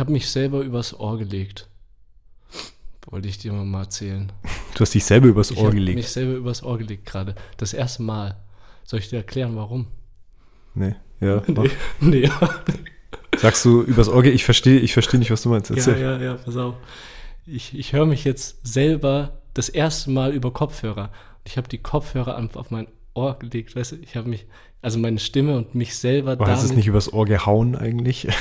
Ich habe mich selber übers Ohr gelegt. Wollte ich dir mal erzählen. Du hast dich selber übers Ich Ohr habe gelegt. mich selber übers Ohr gelegt gerade. Das erste Mal. Soll ich dir erklären, warum? Nee, ja. Nee. nee. Sagst du übers Ohr? Ich verstehe ich versteh nicht, was du meinst. Ja, Erzähl. ja, ja, pass auf. Ich, ich höre mich jetzt selber das erste Mal über Kopfhörer. Ich habe die Kopfhörer auf mein Ohr gelegt, weißt du? Ich habe mich, also meine Stimme und mich selber Aber hast du es nicht übers Ohr gehauen eigentlich?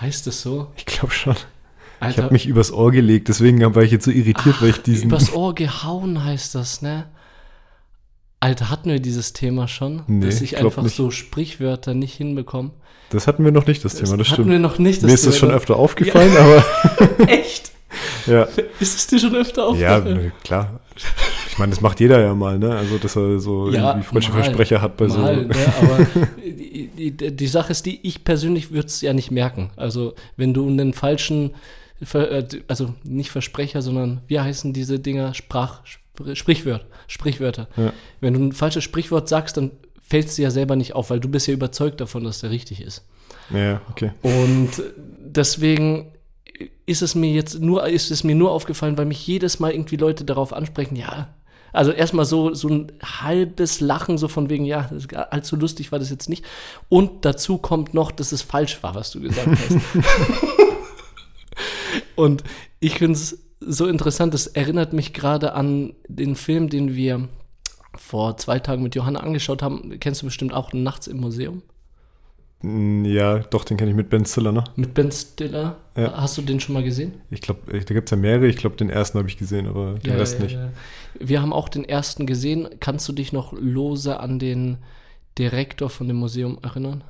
Heißt es so? Ich glaube schon. Ich Alter, habe mich übers Ohr gelegt, deswegen war ich jetzt so irritiert, weil ich diesen. übers Ohr gehauen heißt das, ne? Alter, hatten wir dieses Thema schon? Nee, dass ich glaub einfach nicht. so Sprichwörter nicht hinbekomme. Das hatten wir noch nicht, das Thema, das hatten stimmt. wir noch nicht. Mir ist das schon öfter aufgefallen, aber Echt? ja. Ist es dir schon öfter Ja, aufgefallen? nö, klar. Ich meine, das macht jeder ja mal, ne? Also, dass er so irgendwie falsche mal, Versprecher hat bei mal, so. Ne, aber die, die, die Sache ist die, ich persönlich würde es ja nicht merken. Also, wenn du einen falschen, äh, also nicht Versprecher, sondern wie heißen diese Dinger? Sprach, Spr- Sprichwörter. Sprichwörter. Ja. Wenn du ein falsches Sprichwort sagst, dann fällt es dir ja selber nicht auf, weil du bist ja überzeugt davon, dass der richtig ist. Ja, okay. Und deswegen ist es mir jetzt nur, ist es mir nur aufgefallen, weil mich jedes Mal irgendwie Leute darauf ansprechen, ja. Also erstmal so, so ein halbes Lachen, so von wegen, ja, allzu lustig war das jetzt nicht. Und dazu kommt noch, dass es falsch war, was du gesagt hast. Und ich finde es so interessant, das erinnert mich gerade an den Film, den wir vor zwei Tagen mit Johanna angeschaut haben. Kennst du bestimmt auch Nachts im Museum? Ja, doch, den kenne ich mit Ben Stiller, ne? Mit Ben Stiller. Ja. Hast du den schon mal gesehen? Ich glaube, da gibt es ja mehrere. Ich glaube, den ersten habe ich gesehen, aber den Rest nicht. ja. Wir haben auch den ersten gesehen. Kannst du dich noch lose an den Direktor von dem Museum erinnern?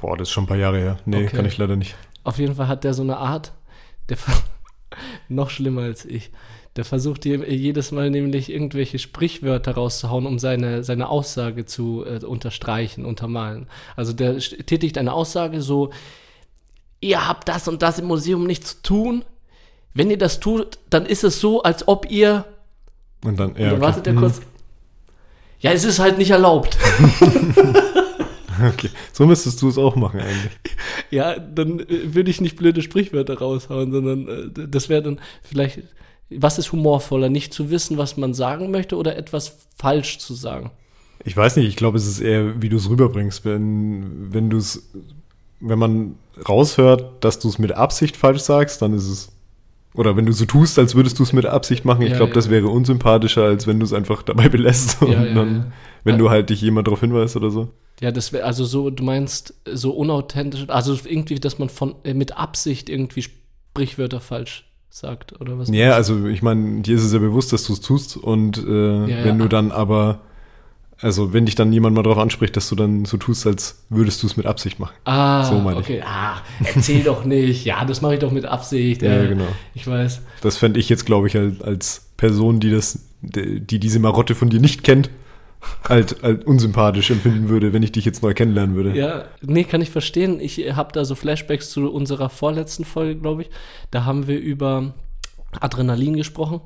Boah, das ist schon ein paar Jahre her. Nee, Okay. kann ich leider nicht. Auf jeden Fall hat der so eine Art, der noch schlimmer als ich. Der versucht je- jedes Mal nämlich irgendwelche Sprichwörter rauszuhauen, um seine, seine Aussage zu äh, unterstreichen, untermalen. Also der tätigt eine Aussage so, ihr habt das und das im Museum nicht zu tun. Wenn ihr das tut, dann ist es so, als ob ihr Und dann, Und ja, dann okay. wartet er Mhm. kurz. Ja, es ist halt nicht erlaubt. Okay, so müsstest du es auch machen eigentlich. ja, dann äh, würde ich nicht blöde Sprichwörter raushauen, sondern äh, das wäre dann vielleicht, was ist humorvoller, nicht zu wissen, was man sagen möchte oder etwas falsch zu sagen? Ich weiß nicht, ich glaube, es ist eher, wie du es rüberbringst. Wenn, wenn du es, wenn man raushört, dass du es mit Absicht falsch sagst, dann ist es. Oder wenn du so tust, als würdest du es mit Absicht machen, ich Ja, glaube, ja. das wäre unsympathischer, als wenn du es einfach dabei belässt und Ja, dann, wenn du halt dich jemand darauf hinweist oder so. Ja, das wäre also so, du meinst so unauthentisch, also irgendwie, dass man von äh, mit Absicht irgendwie Sprichwörter falsch sagt oder was? Ja, also ich meine, dir ist es ja bewusst, dass du es tust und äh, Ja, wenn ja. du dann aber, also wenn dich dann jemand mal darauf anspricht, dass du dann so tust, als würdest du es mit Absicht machen. Ah, So meine ich. okay. Ah, erzähl doch nicht. Ja, das mache ich doch mit Absicht. Ja, Äh, genau. Ich weiß. Das fände ich jetzt, glaube ich, als, als Person, die das, die diese Marotte von dir nicht kennt, halt, halt unsympathisch empfinden würde, wenn ich dich jetzt neu kennenlernen würde. Ja, nee, kann ich verstehen. Ich habe da so Flashbacks zu unserer vorletzten Folge, glaube ich. Da haben wir über Adrenalin gesprochen.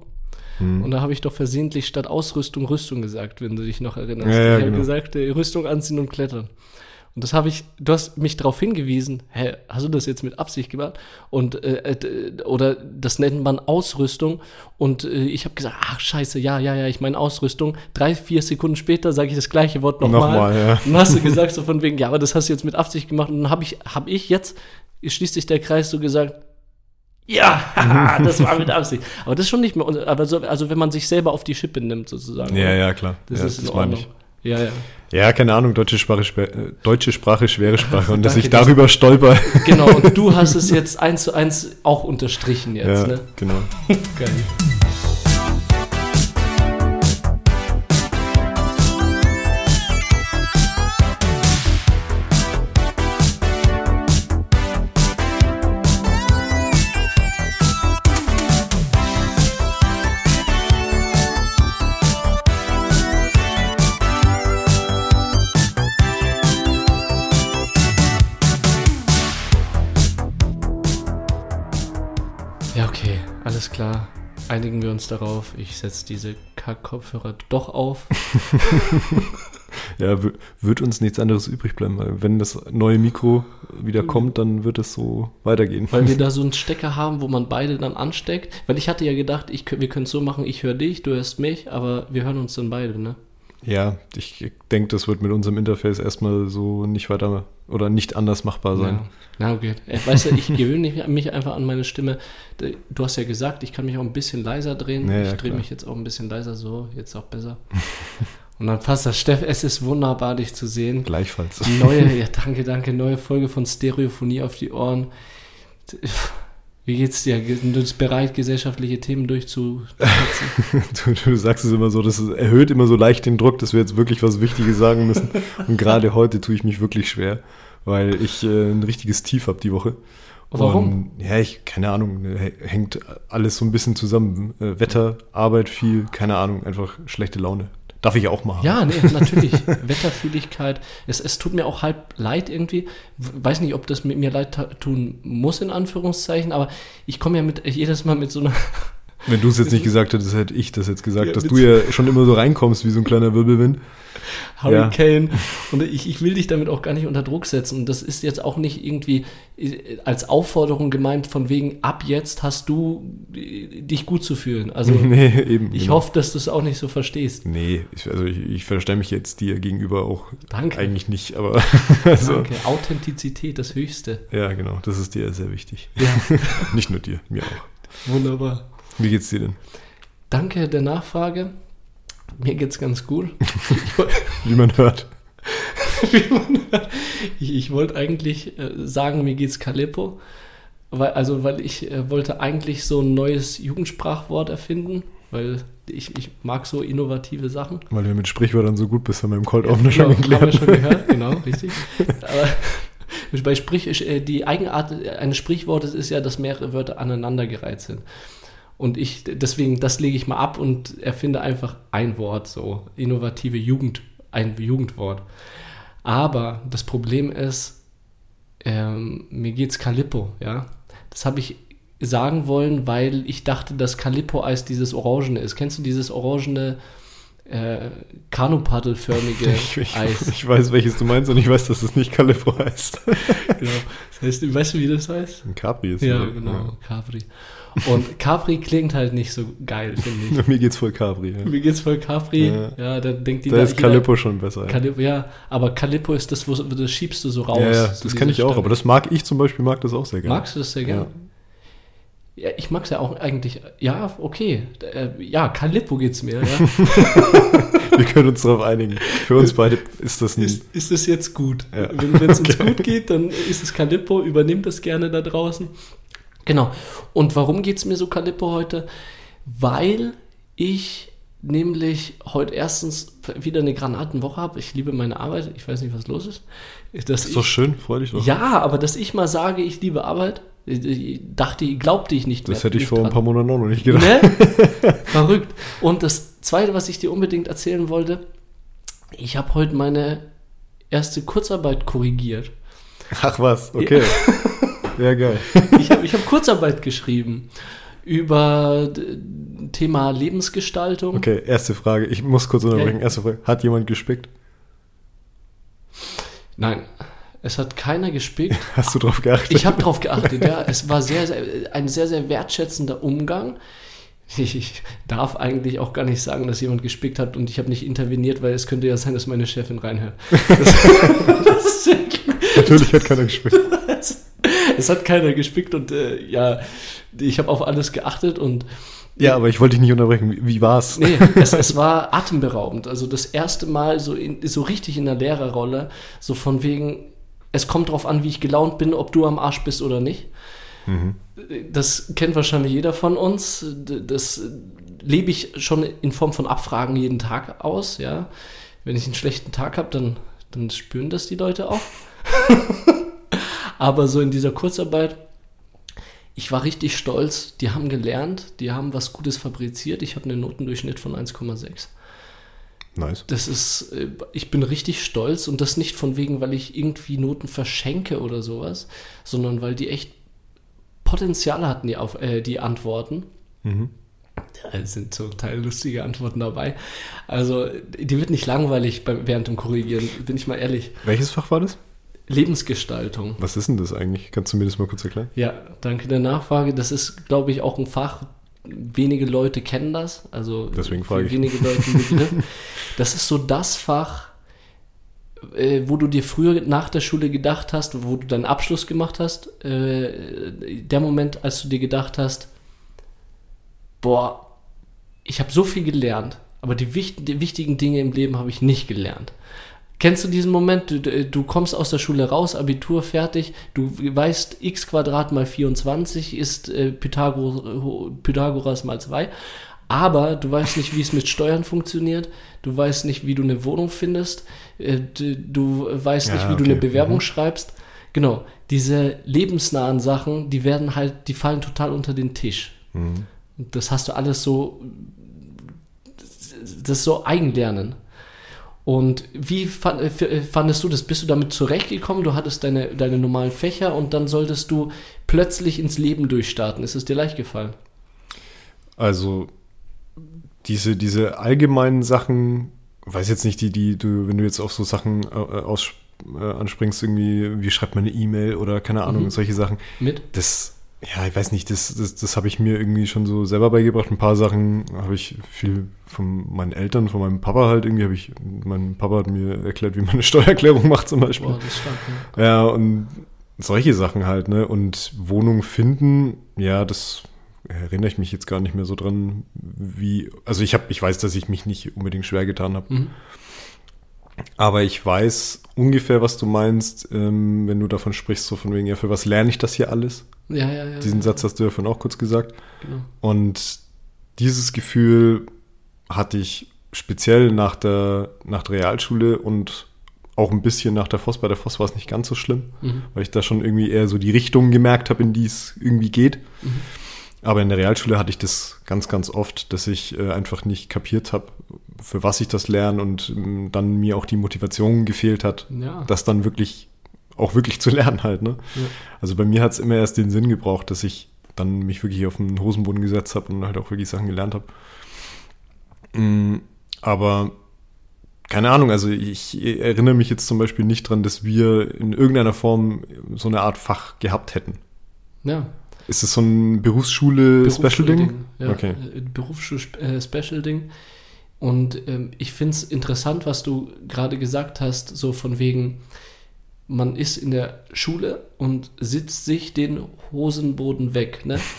Hm. Und da habe ich doch versehentlich statt Ausrüstung Rüstung gesagt, wenn du dich noch erinnerst. Ja, ja, ich habe genau. gesagt, äh, Rüstung anziehen und klettern. Und das habe ich, du hast mich darauf hingewiesen, hä, hast du das jetzt mit Absicht gemacht? Und, äh, äh, oder das nennt man Ausrüstung. Und äh, ich habe gesagt, ach scheiße, ja, ja, ja, ich meine Ausrüstung. Drei, vier Sekunden später sage ich das gleiche Wort nochmal. Nochmal, ja. Und hast du gesagt, so von wegen, ja, aber das hast du jetzt mit Absicht gemacht. Und dann habe ich, hab ich jetzt, schließt sich der Kreis, so gesagt, ja, das war mit Absicht. Aber das ist schon nicht mehr, aber so, also wenn man sich selber auf die Schippe nimmt, sozusagen. Ja, ja, klar. Das ja, ist in meine Ordnung. ich. Ja, ja. Ja, keine Ahnung, deutsche Sprache, äh, deutsche Sprache, schwere Sprache. Und dass ich darüber stolper. Genau, und du hast es jetzt eins zu eins auch unterstrichen jetzt, ja, ne? genau. Geil. Alles klar. Einigen wir uns darauf. Ich setze diese Kack-Kopfhörer doch auf. Ja, wird uns nichts anderes übrig bleiben, weil wenn das neue Mikro wieder mhm. kommt, dann wird es so weitergehen. Weil wir da so einen Stecker haben, wo man beide dann ansteckt. Weil ich hatte ja gedacht, ich, wir können es so machen, ich höre dich, du hörst mich, aber wir hören uns dann beide, ne? Ja, ich denke, das wird mit unserem Interface erstmal so nicht weiter oder nicht anders machbar sein. Ja. Na okay. Äh, weißt du, ich gewöhne mich einfach an meine Stimme. Du hast ja gesagt, ich kann mich auch ein bisschen leiser drehen. Ja, ich drehe mich jetzt auch ein bisschen leiser, so, jetzt auch besser. Und dann passt das. Steff, es ist wunderbar, dich zu sehen. Gleichfalls. Neue, ja, danke, danke, neue Folge von Stereophonie auf die Ohren. Wie geht's dir? Du bist bereit, gesellschaftliche Themen durchzusetzen? du, du, sagst es immer so, das erhöht immer so leicht den Druck, dass wir jetzt wirklich was Wichtiges sagen müssen. Und gerade heute tue ich mich wirklich schwer, weil ich äh, ein richtiges Tief habe die Woche. Warum? Und, ja, ich, keine Ahnung, hängt alles so ein bisschen zusammen. Äh, Wetter, Arbeit viel, keine Ahnung, einfach schlechte Laune. Darf ich auch machen. Ja, nee, natürlich. Wetterfühligkeit. Es, es tut mir auch halb leid irgendwie. Weiß nicht, ob das mit mir leid tun muss, in Anführungszeichen, aber ich komme ja mit, jedes Mal mit so einer wenn du es jetzt nicht gesagt hättest, hätte ich das jetzt gesagt, ja, dass du ja schon immer so reinkommst wie so ein kleiner Wirbelwind. Hurricane. Ja. Und ich, ich will dich damit auch gar nicht unter Druck setzen. Und das ist jetzt auch nicht irgendwie als Aufforderung gemeint, von wegen, ab jetzt hast du äh, dich gut zu fühlen. Also nee, eben, ich genau. hoffe, dass du es auch nicht so verstehst. Nee, ich, also ich, ich verstehe mich jetzt dir gegenüber auch Danke. eigentlich nicht, aber also, Danke. Authentizität, das Höchste. Ja, genau, das ist dir sehr wichtig. Ja. nicht nur dir, mir auch. Wunderbar. Wie geht's dir denn? Danke der Nachfrage. Mir geht's ganz gut. Wie man hört. Wie man hört. Ich, ich wollte eigentlich äh, sagen, mir geht's Calippo. Weil, also, weil ich äh, wollte eigentlich so ein neues Jugendsprachwort erfinden, weil ich, ich mag so innovative Sachen. Weil du mit Sprichwörtern so gut bist, haben wir im Cold Opener ja, schon gelernt. Haben wir schon gehört, genau, richtig. Aber bei Sprich, äh, die Eigenart eines Sprichwortes ist ja, dass mehrere Wörter aneinandergereiht sind. Und ich, deswegen, das lege ich mal ab und erfinde einfach ein Wort, so innovative Jugend, ein Jugendwort. Aber das Problem ist, ähm, mir geht's Calippo, ja. Das habe ich sagen wollen, weil ich dachte, dass Calippo-Eis dieses Orangene ist. Kennst du dieses orangene äh, Kanupaddelförmige Eis? Ich weiß, welches du meinst und ich weiß, dass es nicht Calippo heißt. genau. Das heißt, weißt du, wie das heißt? Ein Capri ist Ja, genau, ja. Capri. Und Capri klingt halt nicht so geil, finde ich. Mir geht's voll Capri. Ja. Mir geht's voll Capri. Ja, ja dann denkt die Da ist Calippo schon besser. Calippo, ja, aber Calippo ist das, wo das schiebst du so raus. Ja, ja das kenne ich auch, aber das mag ich zum Beispiel, mag das auch sehr gerne. Magst du das sehr gerne? Ja. ich mag es ja auch eigentlich. Ja, okay. Äh, ja, Calippo geht's mir, ja. Wir können uns darauf einigen. Für uns beide ist das. Ist, ist es jetzt gut? Ja. Wenn es okay. uns gut geht, dann ist es Calippo, übernimmt das gerne da draußen. Genau. Und warum geht es mir so Calippo heute? Weil ich nämlich heute erstens wieder eine Granatenwoche habe. Ich liebe meine Arbeit. Ich weiß nicht, was los ist. Dass das ist ich, doch schön, freu dich doch. Ja, aber dass ich mal sage, ich liebe Arbeit, ich dachte, glaubte ich nicht mehr. Das hätte ich vor dran. ein paar Monaten auch noch nicht gedacht. Ne? Verrückt. Und das Zweite, was ich dir unbedingt erzählen wollte, ich habe heute meine erste Kurzarbeit korrigiert. Ach was, okay. Ja, geil. Ich habe ich hab Kurzarbeit geschrieben über Thema Lebensgestaltung. Okay, erste Frage. Ich muss kurz unterbrechen. Erste Frage. Hat jemand gespickt? Nein, es hat keiner gespickt. Hast du darauf geachtet? Ich habe darauf geachtet, ja. Es war sehr, sehr, ein sehr, sehr wertschätzender Umgang. Ich darf eigentlich auch gar nicht sagen, dass jemand gespickt hat und ich habe nicht interveniert, weil es könnte ja sein, dass meine Chefin reinhört. Das, das Natürlich hat keiner gespickt. es hat keiner gespickt und äh, ja, ich habe auf alles geachtet und ja, aber ich wollte dich nicht unterbrechen. Wie, war's? Nee, es, es war atemberaubend. Also das erste Mal so, in, so richtig in der Lehrerrolle, so von wegen, es kommt drauf an, wie ich gelaunt bin, ob du am Arsch bist oder nicht. Mhm. Das kennt wahrscheinlich jeder von uns. Das lebe ich schon in Form von Abfragen jeden Tag aus, ja. Wenn ich einen schlechten Tag habe, dann, dann spüren das die Leute auch. Aber so in dieser Kurzarbeit, ich war richtig stolz. Die haben gelernt, die haben was Gutes fabriziert. Ich habe einen Notendurchschnitt von 1,6. Nice. Das ist, äh, ich bin richtig stolz und das nicht von wegen, weil ich irgendwie Noten verschenke oder sowas, sondern weil die echt Potenzial hatten, die, auf, äh, die Antworten. Mhm. Es sind zum Teil lustige Antworten dabei. Also, die wird nicht langweilig beim, während dem Korrigieren, bin ich mal ehrlich. Welches Fach war das? Lebensgestaltung. Was ist denn das eigentlich? Kannst du mir das mal kurz erklären? Ja, danke der Nachfrage. Das ist, glaube ich, auch ein Fach. Wenige Leute kennen das. Also Deswegen frage ich. wenige Leute ein Begriff. Das ist so das Fach, äh, wo du dir früher nach der Schule gedacht hast, wo du deinen Abschluss gemacht hast. Äh, der Moment, als du dir gedacht hast, boah, ich habe so viel gelernt, aber die, wicht die wichtigen Dinge im Leben habe ich nicht gelernt. Kennst du diesen Moment? Du, du du kommst aus der Schule raus, Abitur fertig, du weißt, x Quadrat mal 24 ist äh, Pythagor, Pythagoras mal 2, aber du weißt nicht, wie es mit Steuern funktioniert, du weißt nicht, wie du eine Wohnung findest, äh, du, weißt nicht, Ja, wie du eine okay. Bewerbung Mhm. schreibst. Genau, diese lebensnahen Sachen, die werden halt, die fallen total unter den Tisch. Mhm. Das hast du alles so, das ist so Eigenlernen. Und wie äh, f- fandest du das? Bist du damit zurechtgekommen? Du hattest deine, deine normalen Fächer und dann solltest du plötzlich ins Leben durchstarten. Ist es dir leicht gefallen? Also diese, diese allgemeinen Sachen, weiß jetzt nicht, die, die du, wenn du jetzt auf so Sachen äh, aus, äh, anspringst, irgendwie, wie schreibt man eine E-Mail oder keine Ahnung, Mhm. solche Sachen, Mit? das, ja, ich weiß nicht, das, das, das habe ich mir irgendwie schon so selber beigebracht. Ein paar Sachen habe ich viel von meinen Eltern, von meinem Papa halt irgendwie, habe ich, mein Papa hat mir erklärt, wie man eine Steuererklärung macht zum Beispiel. Boah, das stark. Ja. Ja, und solche Sachen halt, ne? Und Wohnung finden, ja, das erinnere ich mich jetzt gar nicht mehr so dran, wie. Also ich habe, ich weiß, dass ich mich nicht unbedingt schwer getan habe. Mhm. Aber ich weiß ungefähr, was du meinst, ähm, wenn du davon sprichst, so von wegen, ja, für was lerne ich das hier alles? ja, ja, ja. Diesen Satz hast du ja vorhin auch kurz gesagt. Genau. Und dieses Gefühl hatte ich speziell nach der, nach der Realschule und auch ein bisschen nach der Voss. Bei der Voss war es nicht ganz so schlimm, Mhm. weil ich da schon irgendwie eher so die Richtung gemerkt habe, in die es irgendwie geht. Mhm. Aber in der Realschule hatte ich das ganz, ganz oft, dass ich äh, einfach nicht kapiert habe, für was ich das lerne und ähm, dann mir auch die Motivation gefehlt hat, Ja. das dann wirklich, auch wirklich zu lernen halt. Ne? Ja. Also bei mir hat es immer erst den Sinn gebraucht, dass ich dann mich wirklich auf den Hosenboden gesetzt habe und halt auch wirklich Sachen gelernt habe. Mm, Aber keine Ahnung, also ich erinnere mich jetzt zum Beispiel nicht dran, dass wir in irgendeiner Form so eine Art Fach gehabt hätten. ja. Ist es so ein Berufsschule-Special-Ding? Ja, Okay. äh, Berufsschul-Special-Ding. Und ähm, ich finde es interessant, was du gerade gesagt hast, so von wegen, man ist in der Schule und sitzt sich den Hosenboden weg. Ne?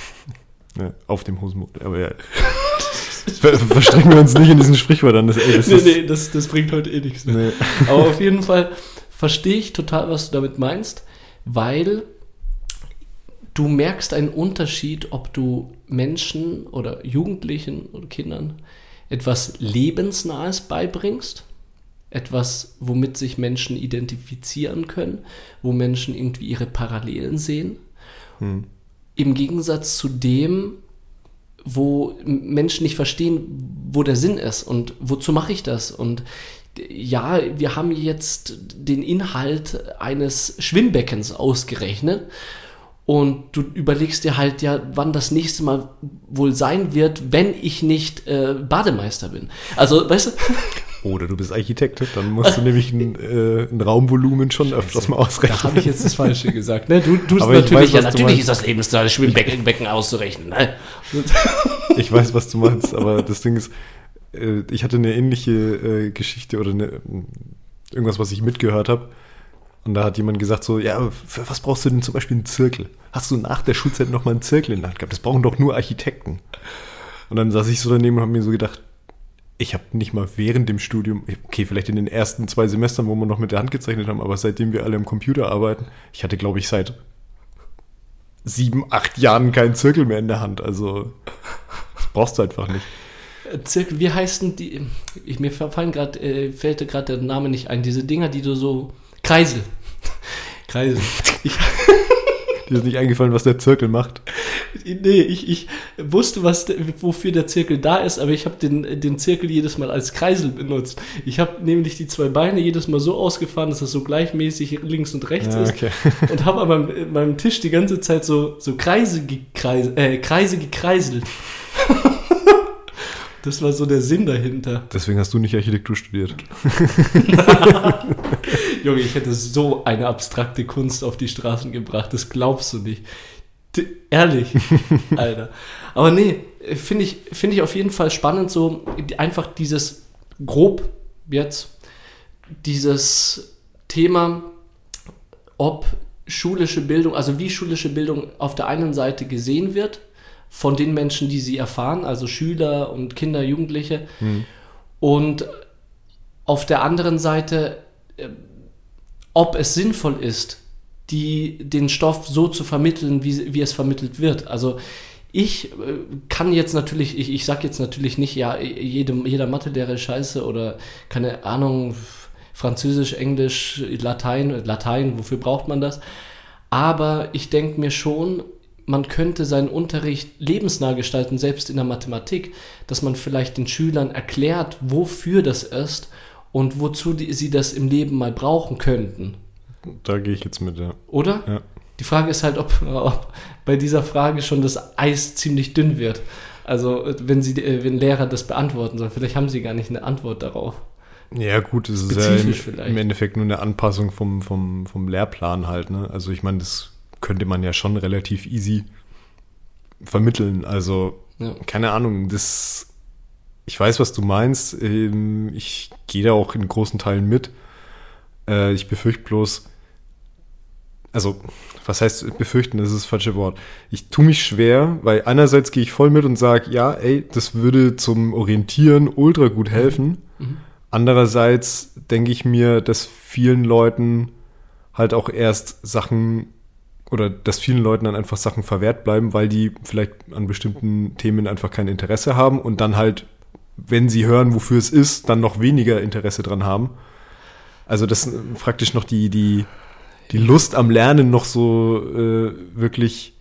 Ja, auf dem Hosenboden. Aber ja. Ver verstricken wir uns nicht in diesen Sprichwörtern. Das, ey, das nee, nee, das, das bringt heute eh nichts. Ne? nee. Aber auf jeden Fall verstehe ich total, was du damit meinst, weil du merkst einen Unterschied, ob du Menschen oder Jugendlichen oder Kindern etwas Lebensnahes beibringst, etwas, womit sich Menschen identifizieren können, wo Menschen irgendwie ihre Parallelen sehen, Hm. im Gegensatz zu dem, wo Menschen nicht verstehen, wo der Sinn ist und wozu mache ich das und ja, wir haben jetzt den Inhalt eines Schwimmbeckens ausgerechnet und du überlegst dir halt ja, wann das nächste Mal wohl sein wird, wenn ich nicht äh, Bademeister bin. Also, weißt du, Oder du bist Architekt, dann musst du nämlich ein, äh, ein Raumvolumen schon öfters mal ausrechnen. da habe ich jetzt das Falsche gesagt. Ne? Du tust Aber ich natürlich, weiß, ja, du natürlich ist das Lebenszahl Schwimmbecken Becken auszurechnen. Ne? Ich weiß, was du meinst, aber das Ding ist, äh, ich hatte eine ähnliche äh, Geschichte oder eine, irgendwas, was ich mitgehört habe. Und da hat jemand gesagt so, ja, für was brauchst du denn zum Beispiel einen Zirkel? Hast du nach der Schulzeit noch mal einen Zirkel in der Hand gehabt? Das brauchen doch nur Architekten. Und dann saß ich so daneben und habe mir so gedacht, ich habe nicht mal während dem Studium, okay, vielleicht in den ersten zwei Semestern, wo wir noch mit der Hand gezeichnet haben, aber seitdem wir alle am Computer arbeiten, ich hatte, glaube ich, seit sieben, acht Jahren keinen Zirkel mehr in der Hand. Also, das brauchst du einfach nicht. Zirkel, wie heißen die? Ich, mir fallen grad, äh, gerade der Name nicht ein. Diese Dinger, die du so. Kreisel. Kreisel. Ich, Dir ist nicht eingefallen, was der Zirkel macht. nee, ich, ich wusste, was, wofür der Zirkel da ist, aber ich habe den, den Zirkel jedes Mal als Kreisel benutzt. Ich habe nämlich die zwei Beine jedes Mal so ausgefahren, dass das so gleichmäßig links und rechts Ja, ist. okay. Und habe an meinem, meinem Tisch die ganze Zeit so, so Kreise, gekreis, äh, Kreise gekreiselt. Das war so der Sinn dahinter. Deswegen hast du nicht Architektur studiert. Junge, ich hätte so eine abstrakte Kunst auf die Straßen gebracht, das glaubst du nicht. D ehrlich, Alter. Aber nee, finde ich, find ich auf jeden Fall spannend, so einfach dieses grob jetzt, dieses Thema, ob schulische Bildung, also wie schulische Bildung auf der einen Seite gesehen wird von den Menschen, die sie erfahren, also Schüler und Kinder, Jugendliche, Hm. und auf der anderen Seite, äh, ob es sinnvoll ist, die, den Stoff so zu vermitteln, wie, wie es vermittelt wird. Also ich äh, kann jetzt natürlich, ich, ich sage jetzt natürlich nicht, ja, jede, jeder Mathelehrer ist scheiße oder keine Ahnung, Französisch, Englisch, Latein, Latein, wofür braucht man das? Aber ich denke mir schon, man könnte seinen Unterricht lebensnah gestalten, selbst in der Mathematik, dass man vielleicht den Schülern erklärt, wofür das ist und wozu die, sie das im Leben mal brauchen könnten. Da gehe ich jetzt mit, ja. Oder? Ja. Die Frage ist halt, ob, ob bei dieser Frage schon das Eis ziemlich dünn wird. Also, wenn, sie, äh, wenn Lehrer das beantworten sollen, vielleicht haben sie gar nicht eine Antwort darauf. Ja, gut, es ist ja im, im Endeffekt nur eine Anpassung vom, vom, vom Lehrplan halt, ne? Also ich meine, das könnte man ja schon relativ easy vermitteln. Also, Ja. keine Ahnung, das. Ich weiß, was du meinst. Ähm, Ich gehe da auch in großen Teilen mit. Äh, Ich befürchte bloß, also, was heißt befürchten, das ist das falsche Wort. Ich tue mich schwer, weil einerseits gehe ich voll mit und sage, ja, ey, das würde zum Orientieren ultra gut helfen. Mhm. Andererseits denke ich mir, dass vielen Leuten halt auch erst Sachen oder dass vielen Leuten dann einfach Sachen verwehrt bleiben, weil die vielleicht an bestimmten Themen einfach kein Interesse haben und dann halt, wenn sie hören, wofür es ist, dann noch weniger Interesse dran haben. Also dass äh, praktisch noch die, die, die Lust am Lernen noch so äh, wirklich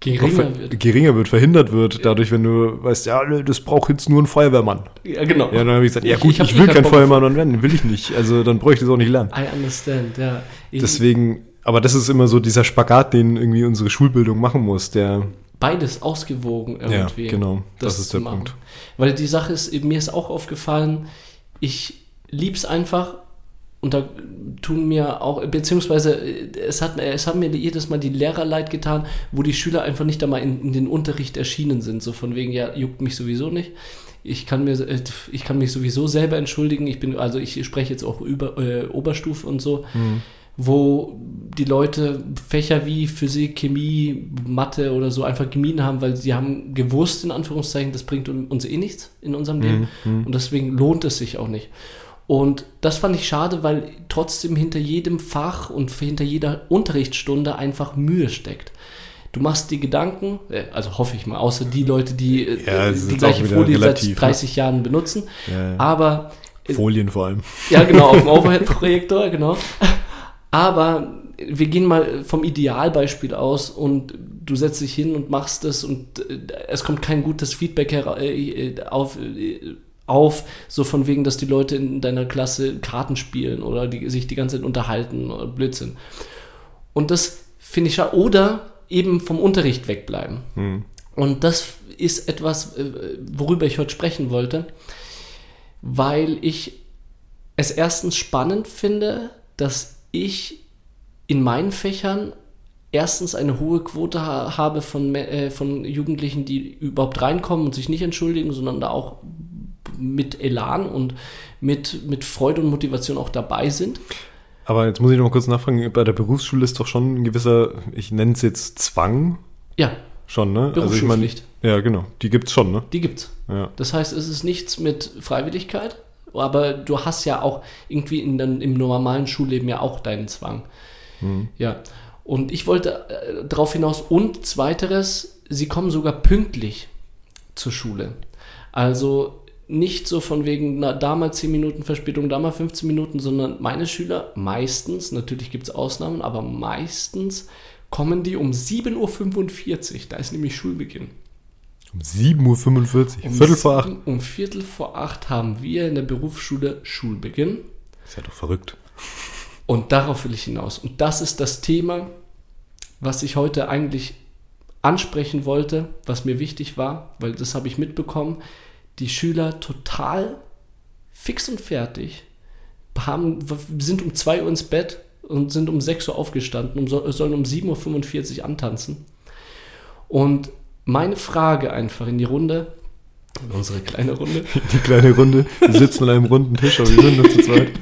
Geringer wird. geringer wird, verhindert wird, dadurch, wenn du weißt, ja, das braucht jetzt nur ein Feuerwehrmann. Ja, genau. Ja, dann habe ich gesagt, ja Ich- gut, ich ich, hab eh will kein Feuerwehrmann werden, will ich nicht. Also dann bräuchte ich es auch nicht lernen. I understand, ja. Ich, Deswegen, aber das ist immer so dieser Spagat, den irgendwie unsere Schulbildung machen muss, der, beides ausgewogen irgendwie. ja, genau, das, das ist der machen. Punkt. Weil die Sache ist, mir ist auch aufgefallen, ich lieb's einfach und da tun mir auch, beziehungsweise äh, es hat, es haben mir jedes Mal die Lehrer leid getan, wo die Schüler einfach nicht einmal in, in den Unterricht erschienen sind, so von wegen, ja, juckt mich sowieso nicht. Ich kann, mir, äh, ich kann mich sowieso selber entschuldigen. Ich bin, also ich spreche jetzt auch über äh, Oberstufe und so, wo die Leute Fächer wie Physik, Chemie, Mathe oder so einfach gemieden haben, weil sie haben gewusst, in Anführungszeichen, das bringt uns eh nichts in unserem Leben. Und deswegen lohnt es sich auch nicht. Und das fand ich schade, weil trotzdem hinter jedem Fach und hinter jeder Unterrichtsstunde einfach Mühe steckt. Du machst die Gedanken, äh, also hoffe ich mal, außer die Leute, die äh, Ja, die gleiche Folie relativ, ne? seit 30 Jahren benutzen. Ja, ja. Aber Folien vor allem. ja, genau, auf dem Overhead-Projektor, genau. Aber wir gehen mal vom Idealbeispiel aus und du setzt dich hin und machst es und äh, es kommt kein gutes Feedback hera- äh, auf, äh, auf, so von wegen, dass die Leute in deiner Klasse Karten spielen oder die, sich die ganze Zeit unterhalten oder Blödsinn. Und das finde ich schade. Oder eben vom Unterricht wegbleiben. Hm. Und das ist etwas, äh, worüber ich heute sprechen wollte, weil ich es erstens spannend finde, dass ich in meinen Fächern erstens eine hohe Quote ha habe von, äh, von Jugendlichen, die überhaupt reinkommen und sich nicht entschuldigen, sondern da auch mit Elan und mit, mit Freude und Motivation auch dabei sind. Aber jetzt muss ich noch mal kurz nachfragen, bei der Berufsschule ist doch schon ein gewisser, ich nenne es jetzt Zwang, Ja, schon, ne? Berufsschulpflicht. ja, genau, die gibt's schon, ne? die gibt's. Ja. Das heißt, es ist nichts mit Freiwilligkeit, aber du hast ja auch irgendwie in, den- im normalen Schulleben ja auch deinen Zwang. Ja. Und ich wollte äh, darauf hinaus und zweiteres, sie kommen sogar pünktlich zur Schule. Also nicht so von wegen, na, da mal 10 Minuten Verspätung, da mal 15 Minuten, sondern meine Schüler meistens, natürlich gibt es Ausnahmen, aber meistens kommen die um 7.45 Uhr. Da ist nämlich Schulbeginn. Um 7.45 Uhr, Um Viertel vor acht. Um Viertel vor acht haben wir in der Berufsschule Schulbeginn. Ist ja doch verrückt. Und darauf will ich hinaus. Und das ist das Thema, was ich heute eigentlich ansprechen wollte, was mir wichtig war, weil das habe ich mitbekommen. die Schüler total fix und fertig, haben, sind um 2 Uhr ins Bett und sind um 6 Uhr aufgestanden und sollen um 7.45 Uhr antanzen. Und meine Frage einfach in die Runde, in unsere kleine Runde. Die kleine Runde. Wir sitzen an einem runden Tisch, aber wir sind nur zu zweit.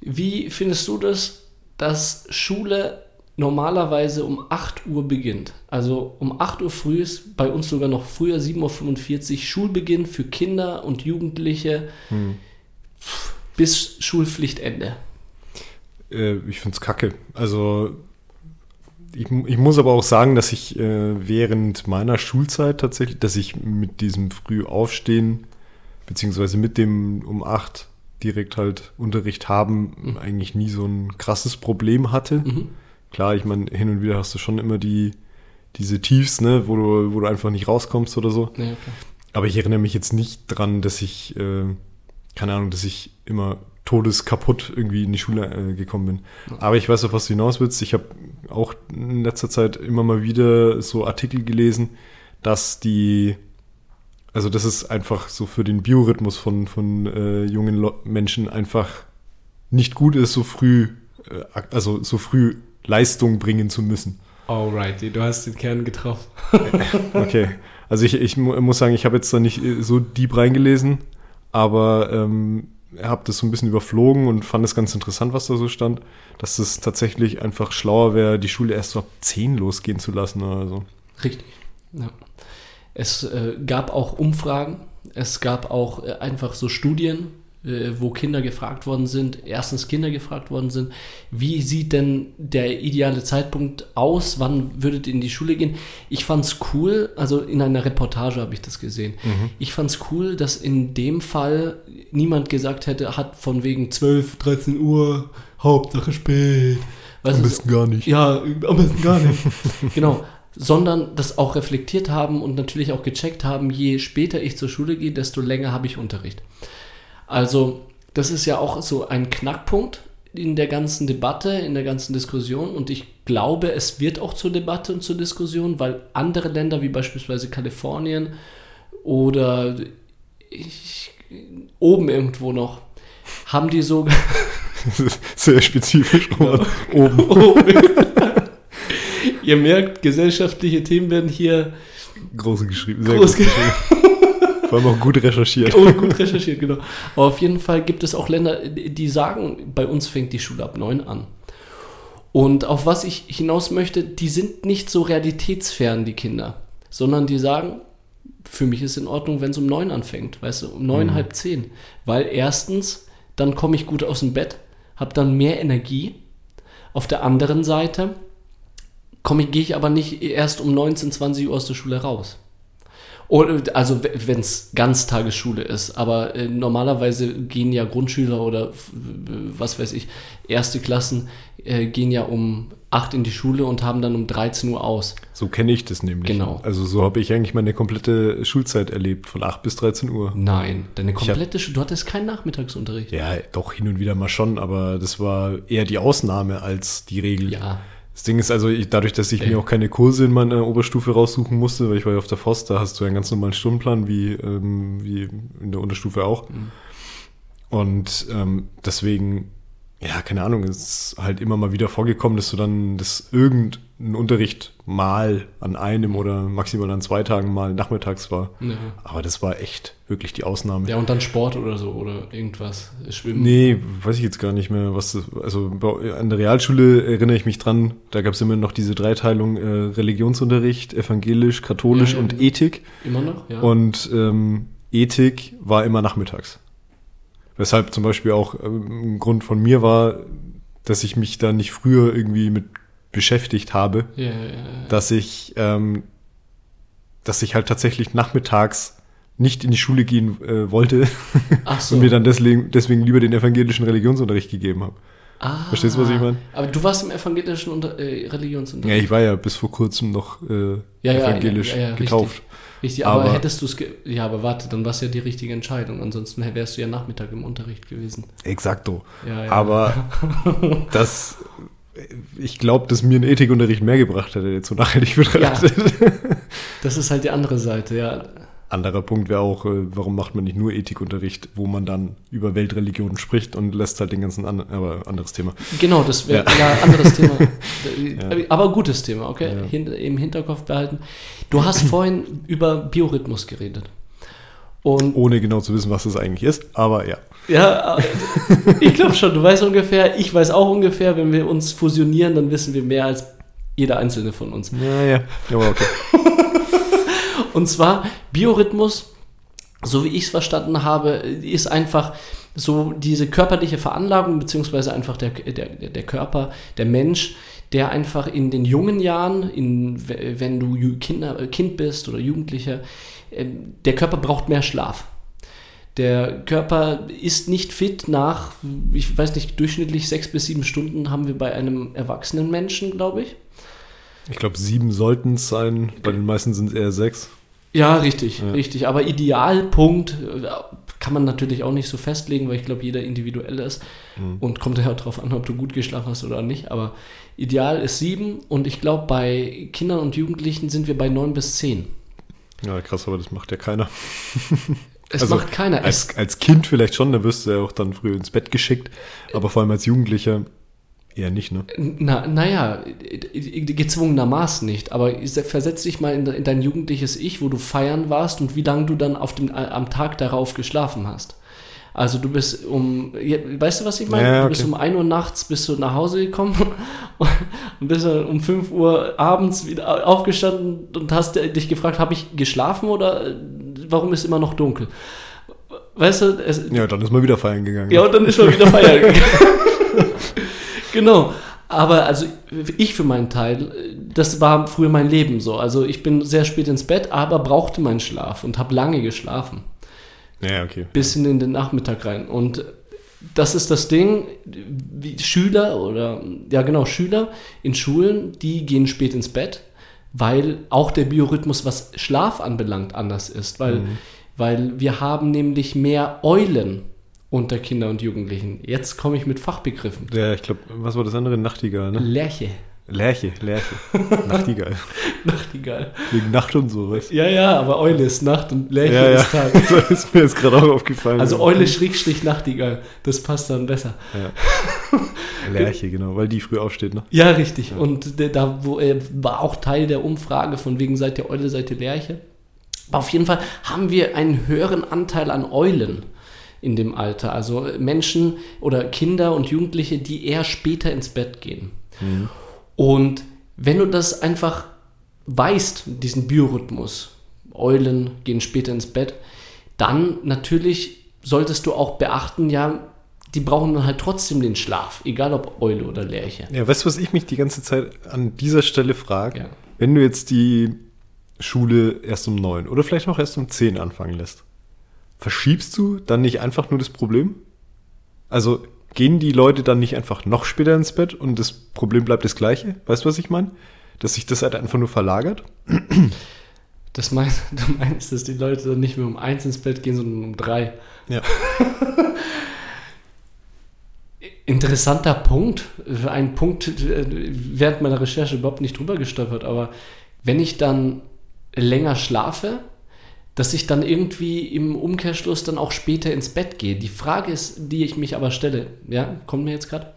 Wie findest du das, dass Schule normalerweise um 8 Uhr beginnt? Also um 8 Uhr früh ist bei uns sogar noch früher 7.45 Uhr Schulbeginn für Kinder und Jugendliche hm. bis Schulpflichtende. Äh, ich finde es kacke. Also ich, ich, muss aber auch sagen, dass ich äh, während meiner Schulzeit tatsächlich, dass ich mit diesem früh aufstehen, beziehungsweise mit dem um 8 direkt halt Unterricht haben, mhm. eigentlich nie so ein krasses Problem hatte. Mhm. Klar, ich meine, hin und wieder hast du schon immer die, diese Tiefs, ne, wo du, wo du einfach nicht rauskommst oder so. Ja, Aber ich erinnere mich jetzt nicht dran, dass ich, äh, keine Ahnung, dass ich immer todeskaputt irgendwie in die Schule äh, gekommen bin. Aber ich weiß, auf was du hinaus willst. Ich habe auch in letzter Zeit immer mal wieder so Artikel gelesen, dass die also das ist einfach so für den Biorhythmus von, von äh, jungen Lo Menschen einfach nicht gut ist, so früh, äh, also so früh Leistung bringen zu müssen. Alrighty, du hast den Kern getroffen. okay, also ich, ich muss sagen, ich habe jetzt da nicht äh, so deep reingelesen, aber ähm, habe das so ein bisschen überflogen und fand es ganz interessant, was da so stand, dass es tatsächlich einfach schlauer wäre, die Schule erst so ab 10 losgehen zu lassen oder so. Richtig, ja. Es äh, gab auch Umfragen, es gab auch äh, einfach so Studien, wo Kinder gefragt worden sind, erstens Kinder gefragt worden sind, wie sieht denn der ideale Zeitpunkt aus, wann würdet ihr in die Schule gehen? Ich fand es cool, also in einer Reportage habe ich das gesehen. Mhm. Ich fand es cool, dass in dem Fall niemand gesagt hätte, hat von wegen 12, 13 Uhr, Hauptsache spät. Weißt am besten gar nicht. Ja, am besten gar nicht. genau sondern das auch reflektiert haben und natürlich auch gecheckt haben, je später ich zur Schule gehe, desto länger habe ich Unterricht. Also das ist ja auch so ein Knackpunkt in der ganzen Debatte, in der ganzen Diskussion und ich glaube, es wird auch zur Debatte und zur Diskussion, weil andere Länder wie beispielsweise Kalifornien oder ich, oben irgendwo noch haben die so sehr spezifisch ja. oben. oben. Ihr merkt, gesellschaftliche Themen werden hier groß geschrieben. Sehr groß geschrieben. Vor allem auch gut recherchiert. Oh, gut recherchiert, genau. Aber auf jeden Fall gibt es auch Länder, die sagen, bei uns fängt die Schule ab neun an. Und auf was ich hinaus möchte, die sind nicht so realitätsfern, die Kinder, sondern die sagen, für mich ist in Ordnung, wenn es um neun anfängt, weißt du, um neun, mhm. halb zehn. Weil erstens, dann komme ich gut aus dem Bett, habe dann mehr Energie. Auf der anderen Seite komme ich, gehe ich aber nicht erst um 19, 20 Uhr aus der Schule raus. Also wenn es Ganztagesschule ist, aber äh, normalerweise gehen ja Grundschüler oder was weiß ich, erste Klassen äh, gehen ja um 8 in die Schule und haben dann um 13 Uhr aus. So kenne ich das nämlich. Genau. Also so habe ich eigentlich meine komplette Schulzeit erlebt, von 8 bis 13 Uhr. Nein, deine komplette Schule, du hattest keinen Nachmittagsunterricht. Ja, doch hin und wieder mal schon, aber das war eher die Ausnahme als die Regel. Ja, das Ding ist also, ich, dadurch, dass ich Ey. mir auch keine Kurse in meiner Oberstufe raussuchen musste, weil ich war ja auf der Forst, da hast du einen ganz normalen Stundenplan, wie, ähm, wie in der Unterstufe auch. Mhm. Und ähm, deswegen ja, keine Ahnung, es ist halt immer mal wieder vorgekommen, dass du dann, dass irgendein Unterricht mal an einem oder maximal an zwei Tagen mal nachmittags war. Ja. Aber das war echt wirklich die Ausnahme. Ja, und dann Sport oder so oder irgendwas, Schwimmen. Nee, weiß ich jetzt gar nicht mehr, was das, also an der Realschule erinnere ich mich dran, da gab es immer noch diese Dreiteilung äh, Religionsunterricht, evangelisch, katholisch ja, ja, und Ethik. Immer noch, ja. Und ähm, Ethik war immer nachmittags. Weshalb zum Beispiel auch ähm, ein Grund von mir war, dass ich mich da nicht früher irgendwie mit beschäftigt habe, ja, ja, ja. dass ich, ähm, dass ich halt tatsächlich nachmittags nicht in die Schule gehen äh, wollte Ach so. und mir dann deswegen, deswegen lieber den evangelischen Religionsunterricht gegeben habe. Ah, Verstehst du, was ich meine? Aber du warst im evangelischen Unter äh, Religionsunterricht. Ja, ich war ja bis vor kurzem noch äh, evangelisch getauft. Richtig. Richtig, aber, aber hättest du es. Ja, aber warte, dann war es ja die richtige Entscheidung. Ansonsten wärst du ja Nachmittag im Unterricht gewesen. Exakto. Ja, ja. Aber das. Ich glaube, dass mir ein Ethikunterricht mehr gebracht hätte, jetzt so nachhaltig betrachtet. Ja, das ist halt die andere Seite, ja. Anderer Punkt wäre auch, äh, warum macht man nicht nur Ethikunterricht, wo man dann über Weltreligionen spricht und lässt halt den ganzen anderen, aber anderes Thema. Genau, das wäre Ja. ja. anderes Thema. Ja. Aber gutes Thema, okay? Ja. Hin, Im Hinterkopf behalten. Du hast vorhin über Biorhythmus geredet. Und Ohne genau zu wissen, was das eigentlich ist, aber ja. ja, äh, ich glaube schon, du weißt ungefähr, ich weiß auch ungefähr, wenn wir uns fusionieren, dann wissen wir mehr als jeder einzelne von uns. Ja, ja. Aber okay. Und zwar Biorhythmus, so wie ich es verstanden habe, ist einfach so diese körperliche Veranlagung, beziehungsweise einfach der, der, der Körper, der Mensch, der einfach in den jungen Jahren, in, wenn du Kinder, Kind bist oder Jugendlicher, ähm, der Körper braucht mehr Schlaf. Der Körper ist nicht fit nach, ich weiß nicht, durchschnittlich sechs bis sieben Stunden haben wir bei einem erwachsenen Menschen, glaube ich. Ich glaube, sieben sollten es sein. Bei den meisten sind es eher sechs. Ja, richtig, Ja. richtig. Aber Idealpunkt äh, kann man natürlich auch nicht so festlegen, weil ich glaube, jeder individuell ist. Und kommt ja darauf an, ob du gut geschlafen hast oder nicht. Aber ideal ist sieben und ich glaube, bei Kindern und Jugendlichen sind wir bei neun bis zehn. Ja, krass, aber das macht ja keiner. Es Also, macht keiner. Als, als Kind vielleicht schon, da wirst du ja auch dann früh ins Bett geschickt. Aber vor allem als Jugendlicher eher nicht, ne? na, naja, gezwungenermaßen nicht. Aber versetz dich mal in, in dein jugendliches Ich, wo du feiern warst und wie lange du dann auf dem, am Tag darauf geschlafen hast. Also du bist um, weißt du, was ich meine? Ja, ja, Du bist okay. um 1 Uhr nachts bist du nach Hause gekommen und bist dann um 5 Uhr abends wieder aufgestanden und hast dich gefragt, habe ich geschlafen oder warum ist immer noch dunkel? Weißt du, es, Ja, dann ist man wieder feiern gegangen. ja, und dann ist man wieder feiern gegangen. Genau. Aber also ich für meinen Teil, das war früher mein Leben so. Also ich bin sehr spät ins Bett, aber brauchte meinen Schlaf und habe lange geschlafen. ja, okay. Bis in den Nachmittag rein. Und das ist das Ding, wie Schüler oder, ja genau, Schüler in Schulen, die gehen spät ins Bett, weil auch der Biorhythmus, was Schlaf anbelangt, anders ist. Weil, weil wir haben nämlich mehr Eulen unter Kinder und Jugendlichen. Jetzt komme ich mit Fachbegriffen. Ja, ich glaube, was war das andere? Nachtigall, ne? Lerche. Lerche, Lerche. Nachtigall. Nachtigall. Wegen Nacht und so, weißt Ja, ja, aber Eule ist Nacht und Lerche Ja, ja. ist Tag. Das ist mir jetzt gerade auch aufgefallen. Also Eule Schrägstrich Nachtigall. Das passt dann besser. Lerche, genau, weil die früh aufsteht, ne? Ja, richtig. Und der- da wo, äh, war auch Teil der Umfrage von wegen seid ihr Eule, seid ihr Lerche. Aber auf jeden Fall haben wir einen höheren Anteil an Eulen in dem Alter. Also äh, Menschen oder Kinder und Jugendliche, die eher später ins Bett gehen. Und wenn du das einfach weißt, diesen Biorhythmus, Eulen gehen später ins Bett, dann natürlich solltest du auch beachten, ja, die brauchen dann halt trotzdem den Schlaf, egal ob Eule oder Lerche. Ja, weißt du, was ich mich die ganze Zeit an dieser Stelle frage? Ja. Wenn du jetzt die Schule erst um neun oder vielleicht auch erst um zehn anfangen lässt, verschiebst du dann nicht einfach nur das Problem? Also gehen die Leute dann nicht einfach noch später ins Bett und das Problem bleibt das gleiche? Weißt du, was ich meine? Dass sich das halt einfach nur verlagert? Das meinst, du meinst, dass die Leute dann nicht mehr um eins ins Bett gehen, sondern um drei. Ja. Interessanter Punkt. Ein Punkt, äh, während meiner Recherche überhaupt nicht drüber gestolpert, aber wenn ich dann länger schlafe, dass ich dann irgendwie im Umkehrschluss dann auch später ins Bett gehe. Die Frage ist, die ich mich aber stelle, ja, kommt mir jetzt gerade,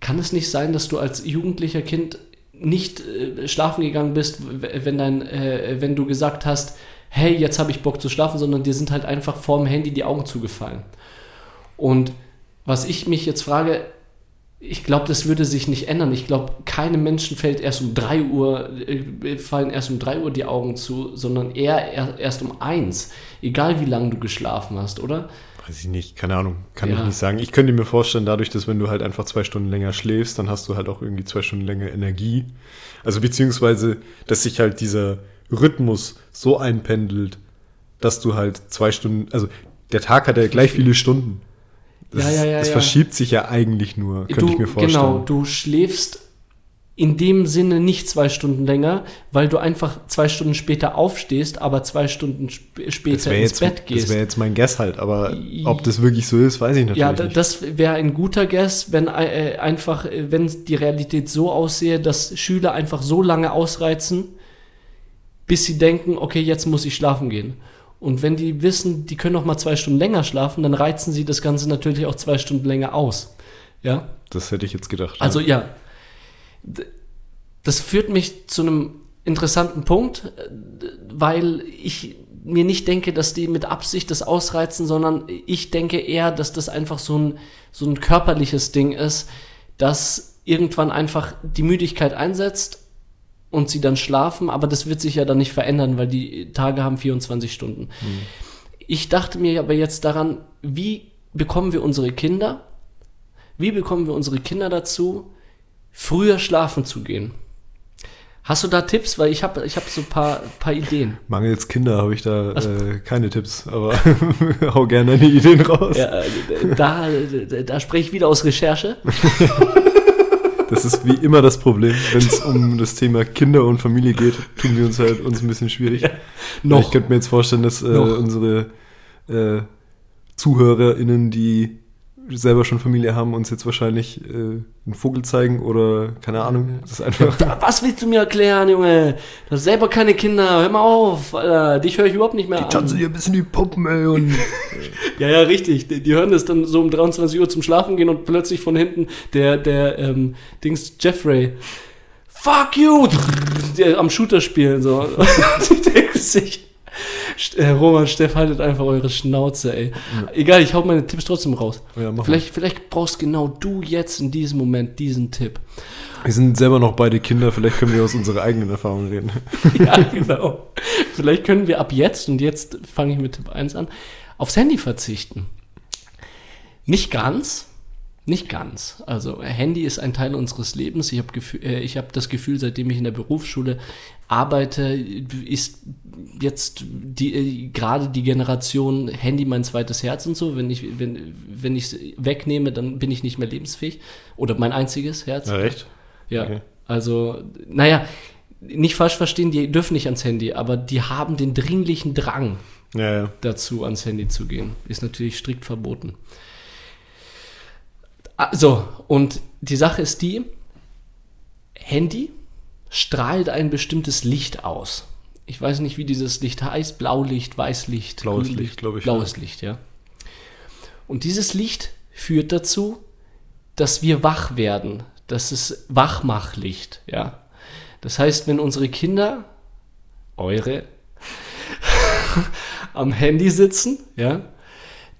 kann es nicht sein, dass du als jugendlicher Kind nicht äh, schlafen gegangen bist, wenn, dein, äh, wenn du gesagt hast, hey, jetzt habe ich Bock zu schlafen, sondern dir sind halt einfach vorm Handy die Augen zugefallen. Und was ich mich jetzt frage, ich glaube, das würde sich nicht ändern. Ich glaube, keinem Menschen fällt erst um 3 Uhr, äh, fallen erst um 3 Uhr die Augen zu, sondern eher er- erst um 1. Egal wie lange du geschlafen hast, oder? Weiß ich nicht, keine Ahnung, kann Ja. ich nicht sagen. Ich könnte mir vorstellen, dadurch, dass wenn du halt einfach zwei Stunden länger schläfst, dann hast du halt auch irgendwie zwei Stunden länger Energie. Also beziehungsweise, dass sich halt dieser Rhythmus so einpendelt, dass du halt zwei Stunden, also der Tag hat ja gleich viele Stunden. Das, Ja, ja, ja, das ja. verschiebt sich ja eigentlich nur, könnte du, ich mir vorstellen. Genau, du schläfst in dem Sinne nicht zwei Stunden länger, weil du einfach zwei Stunden später aufstehst, aber zwei Stunden sp das später wäre ins jetzt, Bett das gehst. wär jetzt mein Guess halt, aber ob das wirklich so ist, weiß ich natürlich Ja, nicht. das wäre ein guter Guess, wenn äh, einfach, äh, wenn die Realität so aussehe, dass Schüler einfach so lange ausreizen, bis sie denken, okay, jetzt muss ich schlafen gehen. Und wenn die wissen, die können noch mal zwei Stunden länger schlafen, dann reizen sie das Ganze natürlich auch zwei Stunden länger aus. Ja, Das hätte ich jetzt gedacht. also ja, das führt mich zu einem interessanten Punkt, äh, weil ich mir nicht denke, dass die mit Absicht das ausreizen, sondern ich denke eher, dass das einfach so ein, so ein körperliches Ding ist, dass irgendwann einfach die Müdigkeit einsetzt und sie dann schlafen, aber das wird sich ja dann nicht verändern, weil die Tage haben 24 Stunden. Ich dachte mir aber jetzt daran, wie bekommen wir unsere Kinder, wie bekommen wir unsere Kinder dazu, früher schlafen zu gehen? Hast du da Tipps? Weil ich habe ich hab so ein paar, paar Ideen. Mangels Kinder habe ich da äh, keine Tipps, aber hau gerne deine Ideen raus. Ja, äh, da, da, da spreche ich wieder aus Recherche. Das ist wie immer das Problem, wenn es um das Thema Kinder und Familie geht, tun wir uns halt uns ein bisschen schwierig. noch. Ich könnte mir jetzt vorstellen, dass äh, unsere äh, ZuhörerInnen, die selber schon Familie haben, uns jetzt wahrscheinlich äh, einen Vogel zeigen oder keine Ahnung. Das ist einfach. Da, was willst du mir erklären, Junge? Du hast selber keine Kinder. Hör mal auf, Alter. Dich höre ich überhaupt nicht mehr an. Tanzen hier ein bisschen die Puppen, ey. Und Ja, ja, richtig. Die, die hören das dann so um 23 Uhr zum Schlafen gehen und plötzlich von hinten der, der, ähm, Dings, Jeffrey. Fuck you! Am Shooter spielen, so. die denken sich, Roman, Steff, haltet einfach eure Schnauze, ey. Egal, ich hau meine Tipps trotzdem raus. Ja, vielleicht, vielleicht brauchst genau du jetzt in diesem Moment diesen Tipp. wir sind selber noch beide Kinder, vielleicht können wir aus unserer eigenen Erfahrung reden. ja, genau. Vielleicht können wir ab jetzt, und jetzt fange ich mit Tipp 1 an, aufs Handy verzichten. Nicht ganz. Nicht ganz. Also Handy ist ein Teil unseres Lebens. Ich habe äh, ich hab das Gefühl, seitdem ich in der Berufsschule arbeite, ist jetzt die, äh, gerade die Generation Handy mein zweites Herz und so. Wenn ich wenn, wenn ich es wegnehme, dann bin ich nicht mehr lebensfähig. Oder mein einziges Herz. echt? Ja, Okay. also, naja, nicht falsch verstehen, die dürfen nicht ans Handy, aber die haben den dringlichen Drang Ja, ja. dazu, ans Handy zu gehen. Ist natürlich strikt verboten. Also, und die Sache ist die, Handy strahlt ein bestimmtes Licht aus. Ich weiß nicht, wie dieses Licht heißt. Blaulicht, Weißlicht, Blaues Licht, glaub ich, Blaues Licht, ja. Und dieses Licht führt dazu, dass wir wach werden. Das ist Wachmachlicht, ja. Das heißt, wenn unsere Kinder, eure, am Handy sitzen, ja,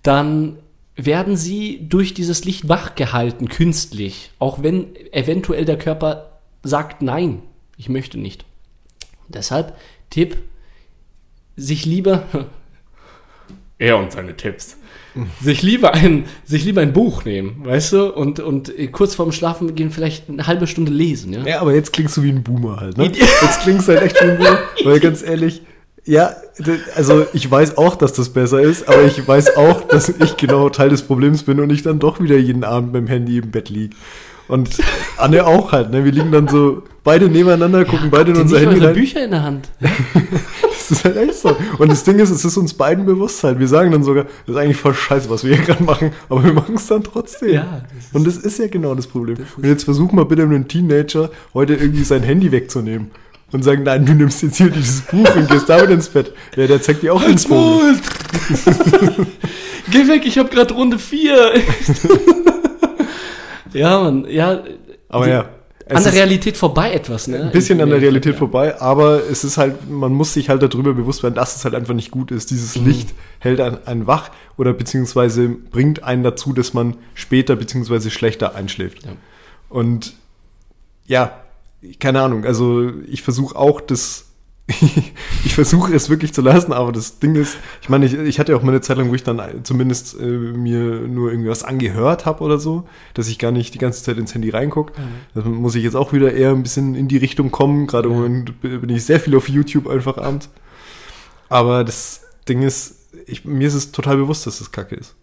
dann werden sie durch dieses Licht wach gehalten, künstlich. Auch wenn eventuell der Körper sagt, nein, ich möchte nicht. Deshalb Tipp, sich lieber, er und seine Tipps, sich lieber ein, sich lieber ein Buch nehmen, weißt du, und, und kurz vorm Schlafen gehen vielleicht eine halbe Stunde lesen, ja. Ja, aber jetzt klingst du wie ein Boomer halt, ne? Jetzt klingst du halt echt wie ein Boomer, weil ganz ehrlich, ja, also ich weiß auch, dass das besser ist, aber ich weiß auch, dass ich genau Teil des Problems bin und ich dann doch wieder jeden Abend beim Handy im Bett lieg. Und Anne auch halt, ne? Wir liegen dann so beide nebeneinander, gucken beide in unser Handy rein. Bücher in der Hand. Das ist halt echt so. Und das Ding ist, es ist uns beiden bewusst halt. Wir sagen dann sogar, das ist eigentlich voll scheiße, was wir hier gerade machen, aber wir machen es dann trotzdem. Ja, das Und das ist ja genau das Problem. Und jetzt versuch mal bitte einem Teenager heute irgendwie sein Handy wegzunehmen. Und sagen, nein, du nimmst jetzt hier dieses Buch und gehst damit ins Bett. Ja, der zeigt dir auch ins Vogel. Geh weg, ich habe gerade Runde 4. ja, Mann, ja. Aber die- ja. An der Realität vorbei etwas, ne? ein bisschen an der Realität Ja. vorbei, aber es ist halt, man muss sich halt darüber bewusst werden, dass es halt einfach nicht gut ist. Dieses Mhm. Licht hält einen, einen wach oder beziehungsweise bringt einen dazu, dass man später beziehungsweise schlechter einschläft. Ja. Und ja, keine Ahnung, also ich versuche auch das, ich versuche es wirklich zu lassen, aber das Ding ist, ich meine, ich, ich hatte ja auch mal eine Zeit lang, wo ich dann zumindest äh, mir nur irgendwas angehört habe oder so, dass ich gar nicht die ganze Zeit ins Handy reingucke. Da muss ich jetzt auch wieder eher ein bisschen in die Richtung kommen. Gerade im Moment bin ich sehr viel auf YouTube einfach abends. Aber das Ding ist, ich, mir ist es total bewusst, dass das Kacke ist.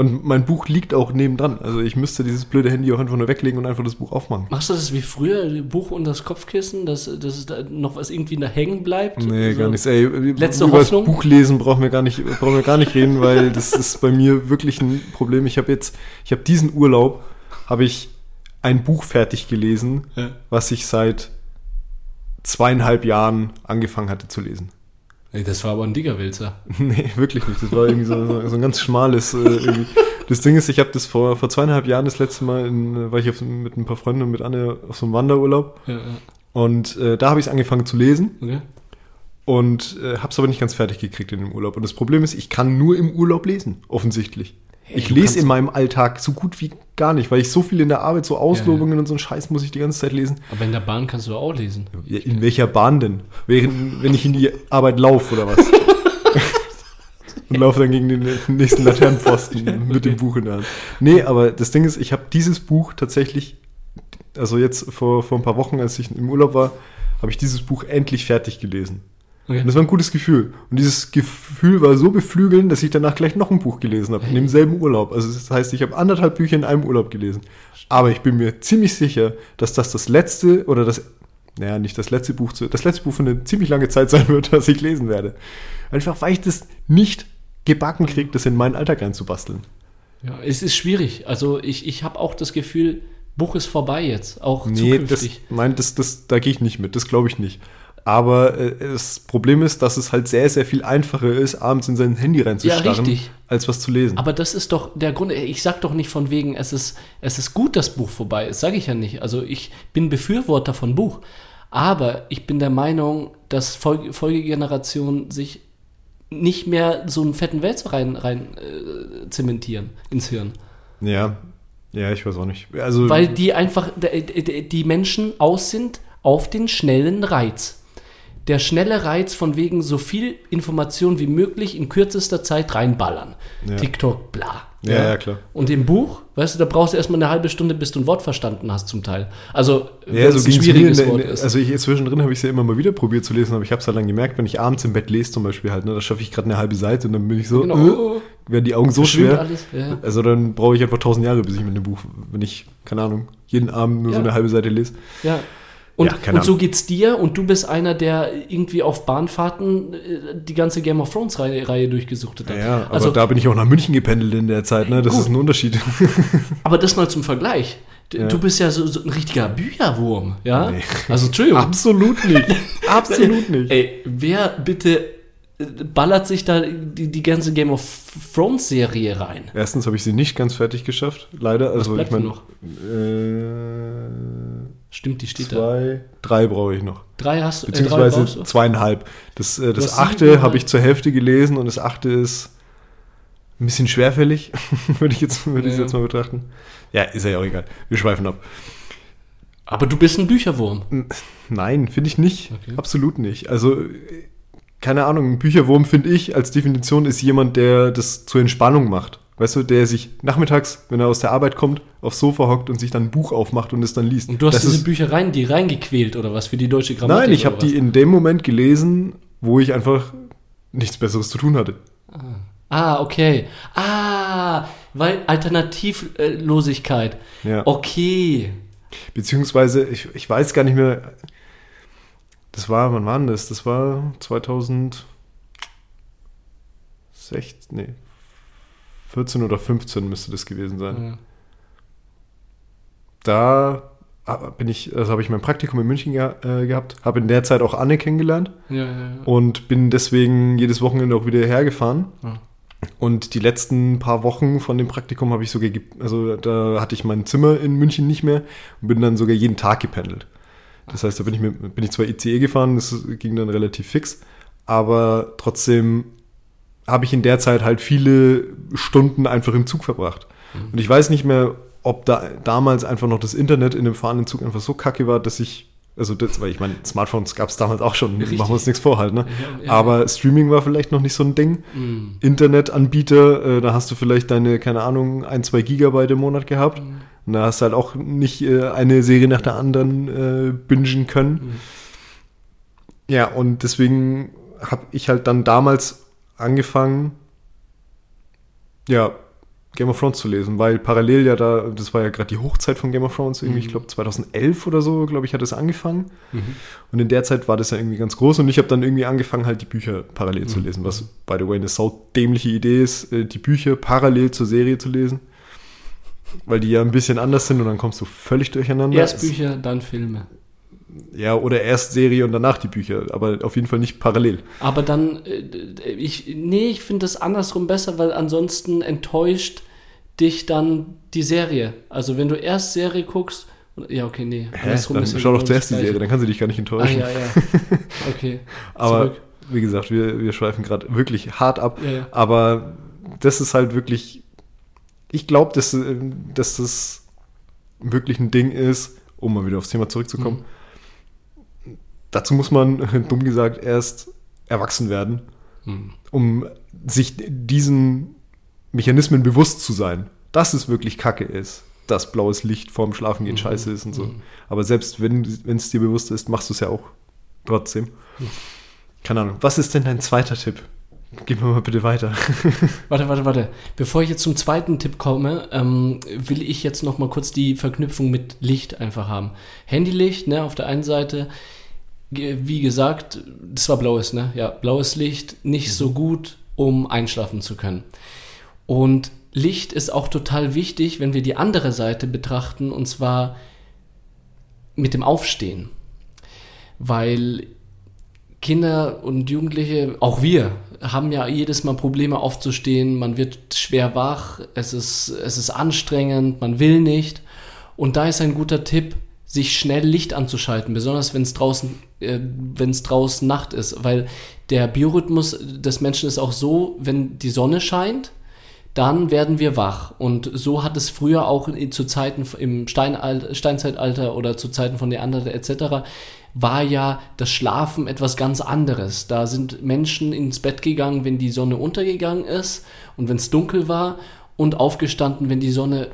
Und mein Buch liegt auch nebendran. Also ich müsste dieses blöde Handy auch einfach nur weglegen und einfach das Buch aufmachen. Machst du das wie früher, Buch unter das Kopfkissen, dass, dass es da noch was irgendwie da hängen bleibt? Nee, So. gar nichts. Ey, Letzte über Hoffnung? das Buch lesen brauchen wir gar nicht, brauchen wir gar nicht reden, weil das ist bei mir wirklich ein Problem. Ich habe jetzt, ich habe diesen Urlaub, habe ich ein Buch fertig gelesen, Ja. was ich seit zweieinhalb Jahren angefangen hatte zu lesen. Ey, das war aber ein dicker Wälzer. Nee, wirklich nicht. Das war irgendwie so, so, so ein ganz schmales. Äh. Das Ding ist, ich habe das vor, vor zweieinhalb Jahren das letzte Mal, in, war ich auf, mit ein paar Freunden und mit Anne auf so einem Wanderurlaub. Ja, ja. Und äh, da habe ich es angefangen zu lesen Okay. und äh, habe es aber nicht ganz fertig gekriegt in dem Urlaub. Und das Problem ist, ich kann nur im Urlaub lesen, offensichtlich. Ich du lese in meinem Alltag so gut wie gar nicht, weil ich so viel in der Arbeit, so Auslobungen und so einen Scheiß muss ich die ganze Zeit lesen. Aber in der Bahn kannst du auch lesen. Ja, in welcher Bahn denn? Während, wenn ich in die Arbeit laufe oder was? und laufe dann gegen den nächsten Laternenpfosten mit dem Buch in der Hand. Nee, aber das Ding ist, ich habe dieses Buch tatsächlich, also jetzt vor, vor ein paar Wochen, als ich im Urlaub war, habe ich dieses Buch endlich fertig gelesen. Okay. Und das war ein gutes Gefühl. Und dieses Gefühl war so beflügelnd, dass ich danach gleich noch ein Buch gelesen habe, in demselben Urlaub. Also das heißt, ich habe anderthalb Bücher in einem Urlaub gelesen. Aber ich bin mir ziemlich sicher, dass das das letzte oder das, naja, nicht das letzte Buch, zu- das letzte Buch für eine ziemlich lange Zeit sein wird, das ich lesen werde. Einfach, weil ich das nicht gebacken kriege, das in meinen Alltag reinzubasteln. Ja, es ist schwierig. Also ich, ich habe auch das Gefühl, Buch ist vorbei jetzt, auch Nee, das, zukünftig. nein, das, das, da gehe ich nicht mit, das glaube ich nicht. Aber äh, das Problem ist, dass es halt sehr, sehr viel einfacher ist, abends in sein Handy reinzustarren, Ja, als was zu lesen. Aber das ist doch der Grund. Ich sag doch nicht von wegen, es ist, es ist gut, dass Buch vorbei ist. Sage ich ja nicht. Also ich bin Befürworter von Buch. Aber ich bin der Meinung, dass Folge, Folgegenerationen sich nicht mehr so einen fetten Wälzer rein, rein äh, zementieren ins Hirn. Ja, ja, ich weiß auch nicht. Also, Weil die einfach, die Menschen aus sind auf den schnellen Reiz. Der schnelle Reiz von wegen so viel Information wie möglich in kürzester Zeit reinballern. Ja. TikTok, bla. Ja, ja, klar. Und im Buch, weißt du, da brauchst du erstmal eine halbe Stunde, bis du ein Wort verstanden hast zum Teil. Also, ja, so es ein mir in schwieriges der, Wort in, ist. Also ich, zwischendrin habe ich es ja immer mal wieder probiert zu lesen, aber ich habe es halt dann gemerkt, wenn ich abends im Bett lese zum Beispiel halt, ne, da schaffe ich gerade eine halbe Seite und dann bin ich so, Genau. äh, werden die Augen so schwer. alles, ja. Also dann brauche ich einfach tausend Jahre, bis ich mit dem Buch, wenn ich, keine Ahnung, jeden Abend nur so Ja. eine halbe Seite lese. Ja. Und, Ja, und so geht's dir und du bist einer, der irgendwie auf Bahnfahrten äh, die ganze Game of Thrones Reihe, Reihe durchgesuchtet hat. Ja, aber also, da bin ich auch nach München gependelt in der Zeit, ne? Das Gut. ist ein Unterschied. aber das mal zum Vergleich. D- Ja. Du bist ja so, so ein richtiger Bücherwurm, ja? Nee. Also, Entschuldigung. Absolut nicht. Absolut nicht. Ey, wer bitte äh, ballert sich da die, die ganze Game of Thrones Serie rein? Erstens habe ich sie nicht ganz fertig geschafft, leider. Also bleibt ich meine, noch? äh, Stimmt, die steht da. zwei, drei brauche ich noch. Drei hast du, äh, drei Beziehungsweise du? zweieinhalb. Das, äh, das achte habe ich zur Hälfte gelesen und das achte ist ein bisschen schwerfällig, würde ich jetzt, ich Ja. jetzt mal betrachten. Ja, ist ja auch egal. Wir schweifen ab. Aber du bist ein Bücherwurm. Nein, finde ich nicht. Okay. Absolut nicht. Also, äh, keine Ahnung, ein Bücherwurm finde ich als Definition ist jemand, der das zur Entspannung macht. Weißt du, der sich nachmittags, wenn er aus der Arbeit kommt, aufs Sofa hockt und sich dann ein Buch aufmacht und es dann liest. Und du hast das diese ist, Bücher rein, die reingequält oder was für die deutsche Grammatik? Nein, ich habe die in dem Moment gelesen, wo ich einfach nichts Besseres zu tun hatte. Ah, okay. Ah, weil Alternativlosigkeit. Ja. Okay. Beziehungsweise, ich, ich weiß gar nicht mehr. Das war, wann war denn das? Das war 2016, nee, 14 oder 15 müsste das gewesen sein. Ja. Da bin ich, also habe ich mein Praktikum in München geha äh, gehabt, habe in der Zeit auch Anne kennengelernt Ja, ja, und bin deswegen jedes Wochenende auch wieder hergefahren. Und die letzten paar Wochen von dem Praktikum habe ich sogar, ge- also da hatte ich mein Zimmer in München nicht mehr und bin dann sogar jeden Tag gependelt. Das heißt, da bin ich, mit, bin ich zwar ICE gefahren, das ging dann relativ fix, aber trotzdem habe ich in der Zeit halt viele Stunden einfach im Zug verbracht. Und ich weiß nicht mehr, ob da damals einfach noch das Internet in dem fahrenden Zug einfach so kacke war, dass ich, also das, weil ich meine, Smartphones gab es damals auch schon, Richtig. machen wir uns nichts vor halt, ne? Ja, ja. Aber Streaming war vielleicht noch nicht so ein Ding. Mm. Internetanbieter, äh, da hast du vielleicht deine, keine Ahnung, ein, zwei Gigabyte im Monat gehabt. Mhm. Und da hast du halt auch nicht äh, eine Serie nach der anderen äh, bingen können. Mhm. Ja, und deswegen habe ich halt dann damals angefangen, ja, Game of Thrones zu lesen, weil parallel ja da, das war ja gerade die Hochzeit von Game of Thrones, irgendwie, Mhm. ich glaube 2011 oder so, glaube ich, hat es angefangen. Mhm. Und in der Zeit war das ja irgendwie ganz groß und ich habe dann irgendwie angefangen, halt die Bücher parallel zu Mhm. lesen, was, by the way, eine saudämliche Idee ist, äh, die Bücher parallel zur Serie zu lesen. Weil die ja ein bisschen anders sind und dann kommst du völlig durcheinander. Erst Bücher, dann Filme. Ja, oder erst Serie und danach die Bücher, aber auf jeden Fall nicht parallel. Aber dann, äh, ich, nee, ich finde das andersrum besser, weil ansonsten enttäuscht dich dann die Serie. Also wenn du erst Serie guckst, ja, okay, nee. Hä? Dann schau doch zuerst die Serie, dann kann sie dich gar nicht enttäuschen. Ah, ja, ja. Okay. aber Zurück. wie gesagt, wir, wir schweifen gerade wirklich hart ab. Ja, ja. Aber das ist halt wirklich, ich glaube, dass, äh, dass das wirklich ein Ding ist, um mal wieder aufs Thema zurückzukommen. Mhm. Dazu muss man, dumm gesagt, erst erwachsen werden, Mhm. um sich diesen Mechanismen bewusst zu sein, dass es wirklich Kacke ist, dass blaues Licht vorm Schlafengehen Mhm. scheiße ist und so. Mhm. Aber selbst wenn es dir bewusst ist, machst du es ja auch trotzdem. Keine Ahnung. Was ist denn dein zweiter Tipp? Gib mir mal bitte weiter. Warte, warte, warte. Bevor ich jetzt zum zweiten Tipp komme, ähm, will ich jetzt noch mal kurz die Verknüpfung mit Licht einfach haben. Handylicht, ne, auf der einen Seite, wie gesagt, das war blaues, ne? Ja, blaues Licht, nicht so gut, um einschlafen zu können. Und Licht ist auch total wichtig, wenn wir die andere Seite betrachten, und zwar mit dem Aufstehen. Weil Kinder und Jugendliche, auch wir, haben ja jedes Mal Probleme aufzustehen. Man wird schwer wach, es ist, es ist anstrengend, man will nicht. Und da ist ein guter Tipp, sich schnell Licht anzuschalten, besonders wenn es draußen, wenn es draußen Nacht ist, weil der Biorhythmus des Menschen ist auch so, wenn die Sonne scheint, dann werden wir wach. Und so hat es früher auch zu Zeiten im Steinal Steinzeitalter oder zu Zeiten von Neandertal etc. war ja das Schlafen etwas ganz anderes. Da sind Menschen ins Bett gegangen, wenn die Sonne untergegangen ist und wenn es dunkel war und aufgestanden, wenn die Sonne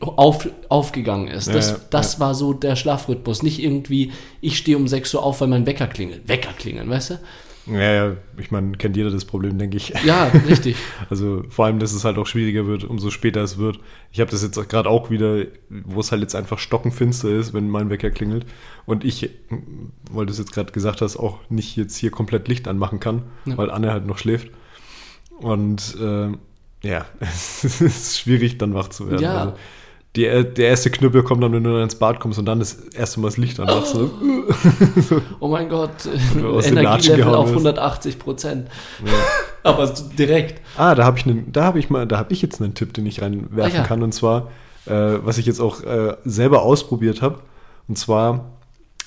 auf, aufgegangen ist. Ja, Das, ja, das war so der Schlafrhythmus. Nicht irgendwie, ich stehe um 6 Uhr auf, weil mein Wecker klingelt. Wecker klingeln, weißt du? ja, ja, ich meine, kennt jeder das Problem, denke ich. Ja, richtig. Also vor allem, dass es halt auch schwieriger wird, umso später es wird. Ich habe das jetzt auch gerade auch wieder, wo es halt jetzt einfach stockenfinster ist, wenn mein Wecker klingelt. Und ich, weil du es jetzt gerade gesagt hast, auch nicht jetzt hier komplett Licht anmachen kann, Ja. weil Anne halt noch schläft. Und äh, ja, es ist schwierig, dann wach zu werden. Ja. Also, die, der erste Knüppel kommt dann, wenn du ins Bad kommst und dann das erste Mal das Licht anmachst. So. Oh mein Gott, Energielevel auf wirst. 180 Prozent. Ja. Aber direkt. Ah, da habe ich, einen- da habe ich mal, da habe ich jetzt einen Tipp, den ich reinwerfen Ah, ja. kann. Und zwar, äh, was ich jetzt auch äh, selber ausprobiert habe. Und zwar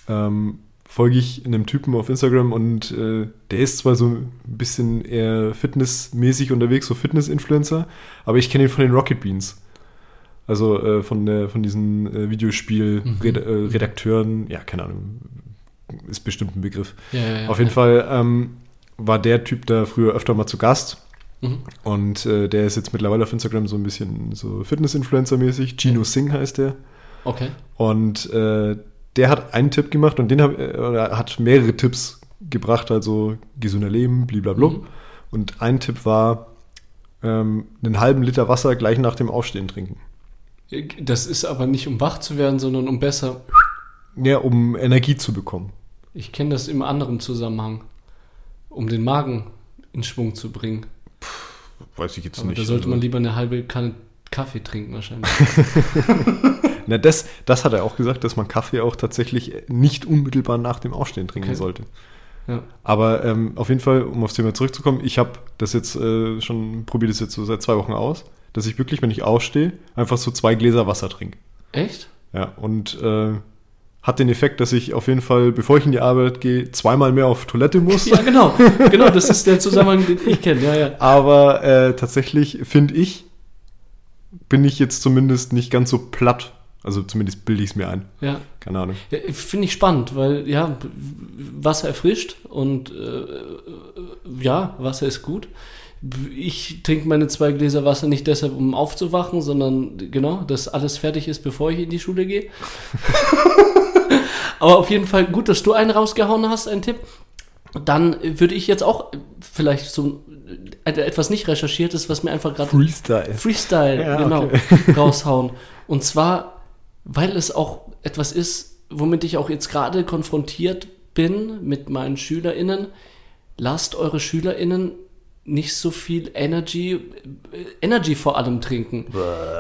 ähm, folge ich einem Typen auf Instagram und äh, der ist zwar so ein bisschen eher fitnessmäßig unterwegs, so Fitness-Influencer, aber ich kenne ihn von den Rocket Beans. Also äh, von, der, von diesen äh, Mhm. Videospiel-Redakteuren, ja, keine Ahnung, ist bestimmt ein Begriff. Ja, ja, ja, Auf jeden. Fall ähm, war der Typ da früher öfter mal zu Gast. Mhm. Und äh, der ist jetzt mittlerweile auf Instagram so ein bisschen so Fitness-Influencer-mäßig. Gino Singh heißt der. Okay. Und äh, der hat einen Tipp gemacht und den hab, äh, oder hat mehrere Tipps gebracht, also gesünder Leben, blablabla. Mhm. Und ein Tipp war, ähm, einen halben Liter Wasser gleich nach dem Aufstehen trinken. Das ist aber nicht um wach zu werden, sondern um besser. Ja, um Energie zu bekommen. Ich kenne das im anderen Zusammenhang. Um den Magen in Schwung zu bringen. Weiß ich jetzt Aber nicht. da sollte also. man lieber eine halbe Kanne Kaffee trinken wahrscheinlich. Na, das, das hat er auch gesagt, dass man Kaffee auch tatsächlich nicht unmittelbar nach dem Aufstehen trinken Okay. sollte. Ja. Aber ähm, auf jeden Fall, um aufs Thema zurückzukommen, ich habe das jetzt äh, schon, probiere das jetzt so seit zwei Wochen aus, dass ich wirklich, wenn ich aufstehe, einfach so zwei Gläser Wasser trinke. Echt? Ja, und äh, hat den Effekt, dass ich auf jeden Fall, bevor ich in die Arbeit gehe, zweimal mehr auf Toilette muss. Ja, genau. Genau, das ist der Zusammenhang, den ich kenne. Ja, ja. Aber äh, tatsächlich finde ich, bin ich jetzt zumindest nicht ganz so platt. Also zumindest bilde ich es mir ein. Ja, Keine Ahnung. Ja, Finde ich spannend, weil ja, Wasser erfrischt und äh, ja, Wasser ist gut. Ich trinke meine zwei Gläser Wasser nicht deshalb, um aufzuwachen, sondern genau, dass alles fertig ist, bevor ich in die Schule gehe. Aber auf jeden Fall gut, dass du einen rausgehauen hast, einen Tipp. Dann würde ich jetzt auch vielleicht so etwas nicht recherchiertes, was mir einfach gerade Freestyle. Freestyle, Ja, genau, okay. raushauen. Und zwar, weil es auch etwas ist, womit ich auch jetzt gerade konfrontiert bin mit meinen SchülerInnen. Lasst eure SchülerInnen nicht so viel Energy, äh, Energy vor allem trinken.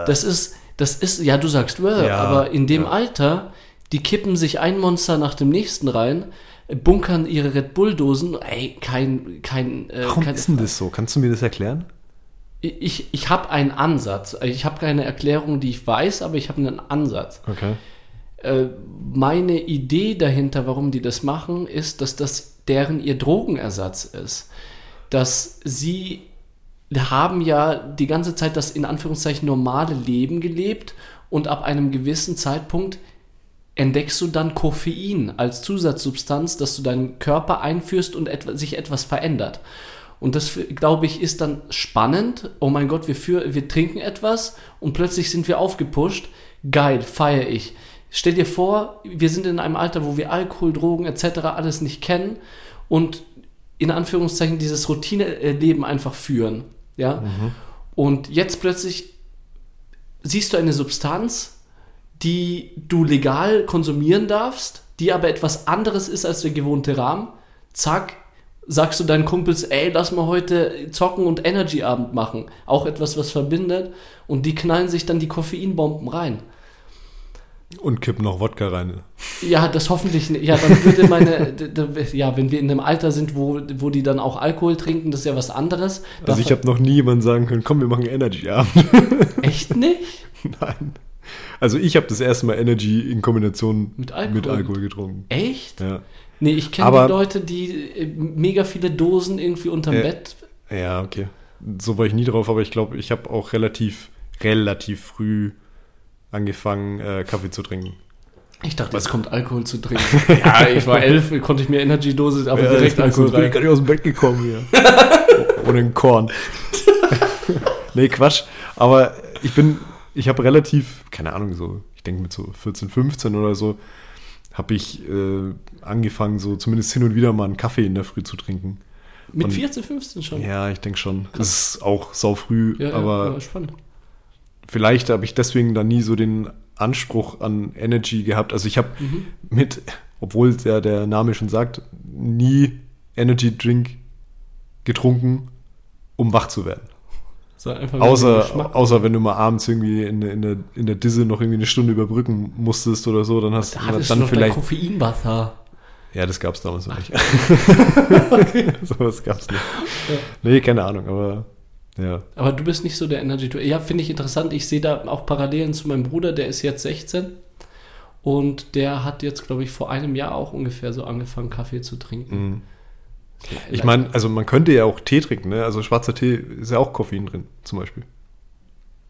Das ist, das ist, ja, du sagst, "Bäh", Ja, aber in dem ja. Alter, die kippen sich ein Monster nach dem nächsten rein, bunkern ihre Red Bull-Dosen. Ey, kein, kein, äh, Warum kein ist denn das so? Kannst du mir das erklären? Ich, ich habe einen Ansatz. Ich habe keine Erklärung, die ich weiß, aber ich habe einen Ansatz. Okay. Äh, meine Idee dahinter, warum die das machen, ist, dass das deren ihr Drogenersatz ist. Dass sie haben ja die ganze Zeit das in Anführungszeichen normale Leben gelebt und ab einem gewissen Zeitpunkt entdeckst du dann Koffein als Zusatzsubstanz, dass du deinen Körper einführst und etwa, sich etwas verändert. Und das, glaube ich, ist dann spannend. Oh mein Gott, wir, für, wir trinken etwas und plötzlich sind wir aufgepusht. Geil, feiere ich. Stell dir vor, wir sind in einem Alter, wo wir Alkohol, Drogen etc. alles nicht kennen und in Anführungszeichen dieses Routineleben einfach führen. Ja? Mhm. Und jetzt plötzlich siehst du eine Substanz, die du legal konsumieren darfst, die aber etwas anderes ist als der gewohnte Rahmen. Zack, sagst du deinen Kumpels, ey, lass mal heute zocken und Energy-Abend machen. Auch etwas, was verbindet. Und die knallen sich dann die Koffeinbomben rein. Und kippen noch Wodka rein. Ja, das hoffentlich nicht. Ja, dann würde meine, ja, wenn wir in einem Alter sind, wo, wo die dann auch Alkohol trinken, das ist ja was anderes. Also ich Davon- habe noch nie jemand sagen können, komm, wir machen Energy-Abend. echt nicht? Nein. Also ich habe das erste Mal Energy in Kombination Mit Alkohol? mit Alkohol getrunken. Echt? Ja. Nee, ich kenne die Leute, die äh, mega viele Dosen irgendwie unterm Äh, Bett. Ja, okay. So war ich nie drauf, aber ich glaube, ich habe auch relativ, relativ früh angefangen, äh, Kaffee zu trinken. Ich dachte, es kommt Alkohol zu trinken. ja, ich war elf, konnte ich mir Energy-Dose, aber direkt ich Alkohol bin rein. gar nicht aus dem Bett gekommen hier. Ohne ein Korn. nee, Quatsch. Aber ich bin, ich habe relativ, keine Ahnung, so, ich denke mit so 14, 15 oder so, habe ich äh, angefangen, so zumindest hin und wieder mal einen Kaffee in der Früh zu trinken. Mit Und- 14, 15 schon. Ja, ich denke schon. Das ist auch sau früh, ja, aber ja, spannend. vielleicht habe ich deswegen da nie so den Anspruch an Energy gehabt. Also ich habe Mhm. mit, obwohl der, der Name schon sagt, nie Energy Drink getrunken, um wach zu werden. So Außer, außer wenn du mal abends irgendwie in, der- in, der, in der Disse noch irgendwie eine Stunde überbrücken musstest oder so, dann hast da du dann vielleicht. Koffeinwasser. Ja, das gab es damals noch nicht. so was gab es nicht. Nee, keine Ahnung, aber ja. Aber du bist nicht so der Energy Drink. Ja, finde ich interessant. Ich sehe da auch Parallelen zu meinem Bruder, der ist jetzt 16 und der hat jetzt, glaube ich, vor einem Jahr auch ungefähr so angefangen, Kaffee zu trinken. Mhm. Ich meine, also man könnte ja auch Tee trinken, ne? Also schwarzer Tee ist ja auch Koffein drin, zum Beispiel.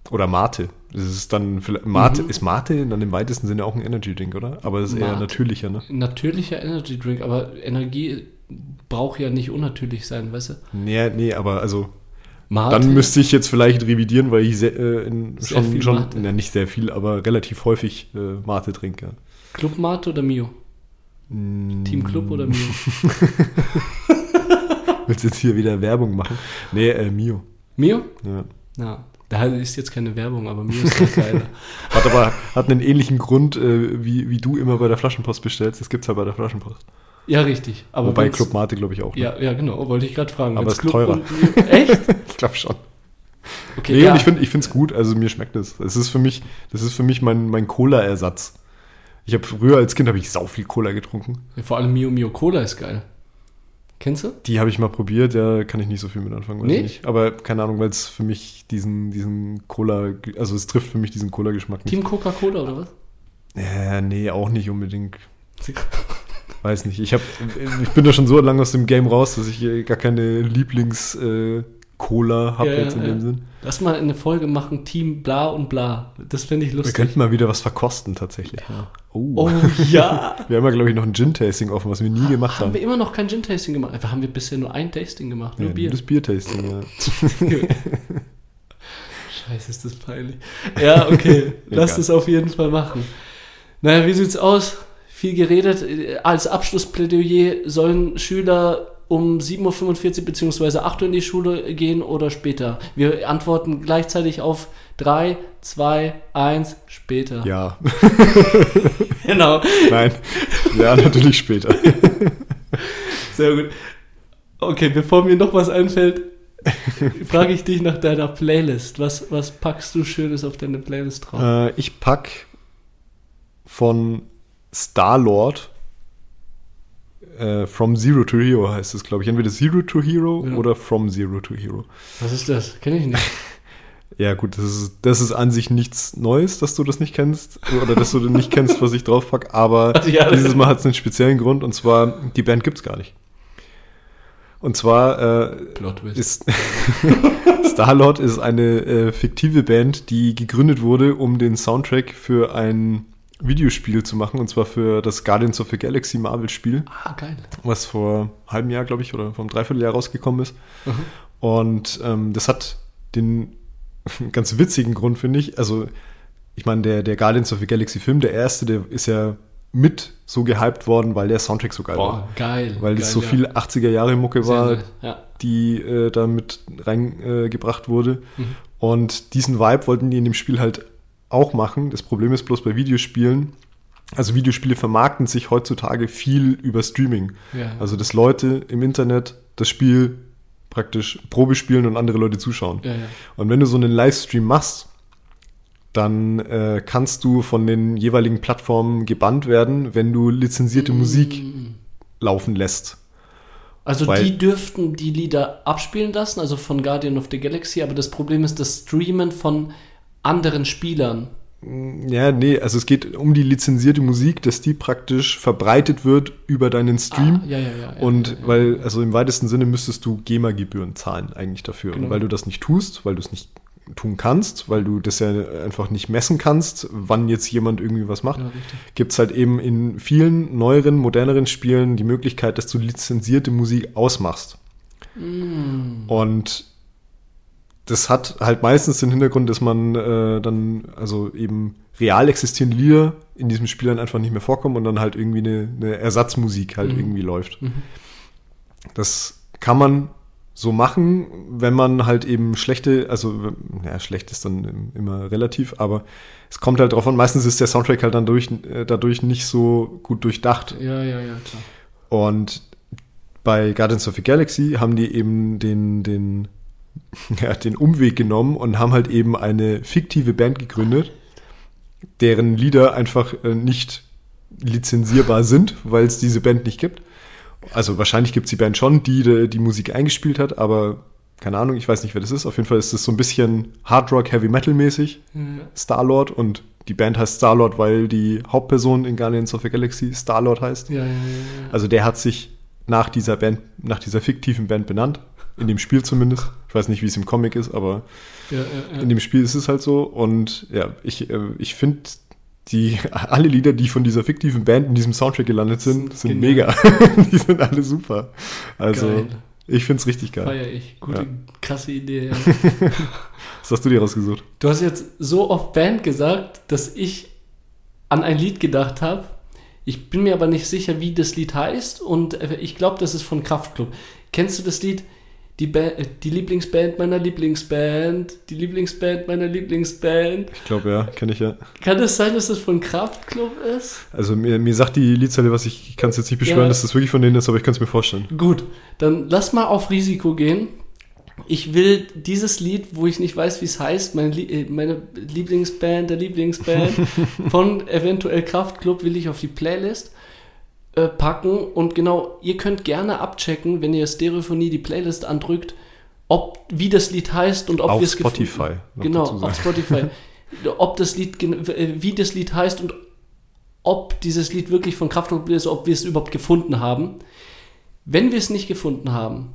Oder Mate. Das ist dann vielleicht, Mate, Mhm. ist Mate dann im weitesten Sinne auch ein Energy Drink, oder? Aber das ist eher Mate. natürlicher, ne? Natürlicher Energy Drink, aber Energie braucht ja nicht unnatürlich sein, weißt du? Nee, nee, aber also Mate, dann müsste ich jetzt vielleicht revidieren, weil ich sehr, äh, in, Sehr schon, schon Mate. ja, nicht sehr viel, aber relativ häufig äh, Mate trinke. Club Mate oder Mio? Team Club oder Mio? Willst du jetzt hier wieder Werbung machen? Nee, äh, Mio. Mio? Ja. Ja, da ist jetzt keine Werbung, aber Mio ist halt geiler. Hat aber hat einen ähnlichen Grund, äh, wie, wie du immer bei der Flaschenpost bestellst. Das gibt's halt bei der Flaschenpost. Ja, richtig. Aber Wobei Club Mate, glaube ich, auch. Ne? Ja, ja, genau, wollte ich gerade fragen. Aber Wenn's ist Club teurer. und Echt? Ich glaube schon. Okay, Nee, ja. und ich finde es gut, also mir schmeckt es. Es ist für mich, das ist für mich mein, mein Cola-Ersatz. Ich habe früher als Kind habe ich sau viel Cola getrunken. Vor allem Mio Mio Cola ist geil. Kennst du? Die habe ich mal probiert, ja, kann ich nicht so viel mit anfangen, weiß Nicht? ich nicht. Aber keine Ahnung, weil es für mich diesen, diesen Cola, also es trifft für mich diesen Cola-Geschmack nicht. Team Coca-Cola oder was? Ja, nee, auch nicht unbedingt. Weiß nicht. Ich, hab, ich bin da schon so lange aus dem Game raus, dass ich äh, gar keine Lieblings-Cola habe Ja, jetzt in ja. dem Sinn. Lass mal eine Folge machen, Team bla und bla. Das fände ich Wir lustig. könnten mal wieder was verkosten tatsächlich. Ja. Oh. Oh ja. Wir haben ja, glaube ich, noch ein Gin-Tasting offen, was wir nie gemacht haben haben. wir immer noch kein Gin-Tasting gemacht? Einfach haben wir bisher nur ein Tasting gemacht, nur Ja, Bier. Das Bier-Tasting, ja. Scheiße, ist das peinlich. Ja, okay. Lass es auf jeden Fall machen. Naja, wie sieht's aus? Viel geredet. Als Abschlussplädoyer sollen Schüler um 7.45 Uhr bzw. 8 Uhr in die Schule gehen oder später? Wir antworten gleichzeitig auf 3, 2, 1, später. Ja, Genau. nein. Ja, natürlich später. Sehr gut. Okay, bevor mir noch was einfällt, frage ich dich nach deiner Playlist. Was, was packst du Schönes auf deine Playlist drauf? Äh, ich pack von Star-Lord äh, From Zero to Hero heißt es, glaube ich. Entweder Zero to Hero Ja. oder From Zero to Hero. Was ist das? Kenne ich nicht. Ja, gut, das ist, das ist an sich nichts Neues, dass du das nicht kennst oder dass du nicht kennst, was ich draufpack, aber Ja, das- dieses Mal hat es einen speziellen Grund und zwar, die Band gibt's gar nicht. Und zwar äh, ist Starlord ist eine äh, fiktive Band, die gegründet wurde, um den Soundtrack für ein Videospiel zu machen, und zwar für das Guardians of the Galaxy Marvel-Spiel Ah, geil. was vor einem halben Jahr, glaube ich, oder vor einem Dreivierteljahr rausgekommen ist. Mhm. Und ähm, das hat den ganz witzigen Grund, finde ich. Also, ich meine, der, der Guardians of the Galaxy Film, der erste, der ist ja mit so gehypt worden, weil der Soundtrack so geil war. Boah, geil. Weil es so ja. viel 80er Jahre Mucke war. Ja. die äh, da mit reingebracht äh, wurde. Mhm. Und diesen Vibe wollten die in dem Spiel halt auch machen. Das Problem ist bloß bei Videospielen, also Videospiele vermarkten sich heutzutage viel über Streaming. Ja. Also dass Leute im Internet das Spiel praktisch Probe spielen und andere Leute zuschauen. Ja, ja. Und wenn du so einen Livestream machst, dann äh, kannst du von den jeweiligen Plattformen gebannt werden, wenn du lizenzierte Musik laufen lässt. Also Weil- die dürften die Lieder abspielen lassen, also von Guardian of the Galaxy, aber das Problem ist das Streamen von anderen Spielern. Ja, nee, also es geht um die lizenzierte Musik, dass die praktisch verbreitet wird über deinen Stream. Ah, ja, ja, ja. Und weil, also im weitesten Sinne müsstest du GEMA-Gebühren zahlen eigentlich dafür. Genau. Und weil du das nicht tust, weil du es nicht tun kannst, weil du das ja einfach nicht messen kannst, wann jetzt jemand irgendwie was macht, Ja, gibt es halt eben in vielen neueren, moderneren Spielen die Möglichkeit, dass du lizenzierte Musik ausmachst. Mm. Und das hat halt meistens den Hintergrund, dass man äh, dann, also eben real existierende Lieder in diesem Spiel dann einfach nicht mehr vorkommen und dann halt irgendwie eine, eine Ersatzmusik halt Mhm. irgendwie läuft. Mhm. Das kann man so machen, wenn man halt eben schlechte, also ja, schlecht ist dann immer relativ, aber es kommt halt drauf an, meistens ist der Soundtrack halt dann durch, äh, dadurch nicht so gut durchdacht. Ja, ja, ja, klar. Und bei Guardians of the Galaxy haben die eben den, den, ja, den Umweg genommen und haben halt eben eine fiktive Band gegründet, deren Lieder einfach äh, nicht lizenzierbar sind, weil es diese Band nicht gibt. Also wahrscheinlich gibt es die Band schon, die, die Musik eingespielt hat, aber keine Ahnung, ich weiß nicht, wer das ist. Auf jeden Fall ist es so ein bisschen Hard Rock, Heavy Metal mäßig. Ja. Star-Lord und die Band heißt Star-Lord, weil die Hauptperson in Guardians of the Galaxy Star-Lord heißt. Ja, ja, ja, ja. Also der hat sich nach dieser Band, nach dieser fiktiven Band benannt. In dem Spiel zumindest. Ich weiß nicht, wie es im Comic ist, aber ja, ja, in dem Spiel ist es halt so. Und ja, ich, äh, ich finde die, alle Lieder, die von dieser fiktiven Band in diesem Soundtrack gelandet sind, Sind genial. mega. die sind alle super. Also, Geil. ich finde es richtig geil. Feier ich. Gute, Ja. krasse Idee. Ja. Was hast du dir rausgesucht? Du hast jetzt so oft Band gesagt, dass ich an ein Lied gedacht habe. Ich bin mir aber nicht sicher, wie das Lied heißt und äh, ich glaube, das ist von Kraftklub. Kennst du das Lied? Die, ba äh, die Lieblingsband meiner Lieblingsband, die Lieblingsband meiner Lieblingsband. Ich glaube, ja, kenne ich ja. Kann es sein, dass das von Kraftklub ist? Also mir, mir sagt die Liedzeile was, ich, ich kann es jetzt nicht beschwören, Ja. dass das wirklich von denen ist, aber ich kann es mir vorstellen. Gut, dann lass mal auf Risiko gehen. Ich will dieses Lied, wo ich nicht weiß, wie es heißt, meine, Lie äh, meine Lieblingsband, der Lieblingsband von eventuell Kraftklub, will ich auf die Playlist äh, packen. Und genau, ihr könnt gerne abchecken, wenn ihr Stereophonie die Playlist andrückt, ob wie das Lied heißt und ob Auf wir es gefunden- Spotify, Genau, auf Spotify. ob das Lied, äh, wie das Lied heißt und ob dieses Lied wirklich von Kraftklub ist, ob wir es überhaupt gefunden haben. Wenn wir es nicht gefunden haben,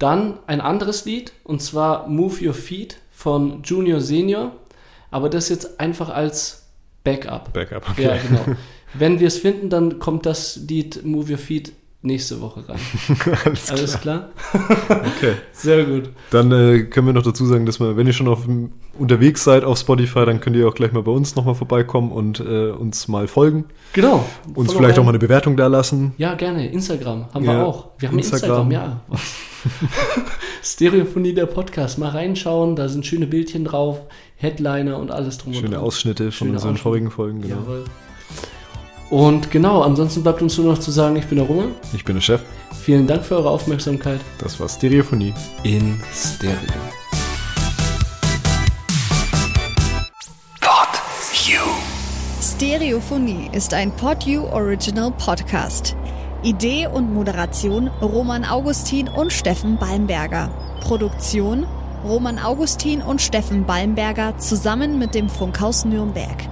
dann ein anderes Lied, und zwar Move Your Feet von Junior Senior, aber das jetzt einfach als Backup. Backup, okay. Ja, genau. Wenn wir es finden, dann kommt das Lied Move Your Feet nächste Woche rein. Alles klar. Alles klar? Okay. Sehr gut. Dann äh, können wir noch dazu sagen, dass wir, wenn ihr schon auf, unterwegs seid auf Spotify, dann könnt ihr auch gleich mal bei uns nochmal vorbeikommen und äh, uns mal folgen. Genau. Uns Follow vielleicht auch mal eine Bewertung da lassen. Ja, gerne. Instagram haben Ja, wir auch. Wir haben Instagram. Instagram, ja. Stereophonie der Podcast. Mal reinschauen, da sind schöne Bildchen drauf, Headliner und alles drum und Schöne dran. Ausschnitte von Schöne unseren Ausschnitte. vorigen Folgen. Genau. Jawohl. Und genau, ansonsten bleibt uns nur noch zu sagen, ich bin der Runge. Ich bin der Chef. Vielen Dank für eure Aufmerksamkeit Das war Stereophonie. in Stereo. Stereophonie ist ein PodU Original Podcast. Idee und Moderation Roman Augustin und Steffen Balmberger. Produktion Roman Augustin und Steffen Balmberger zusammen mit dem Funkhaus Nürnberg.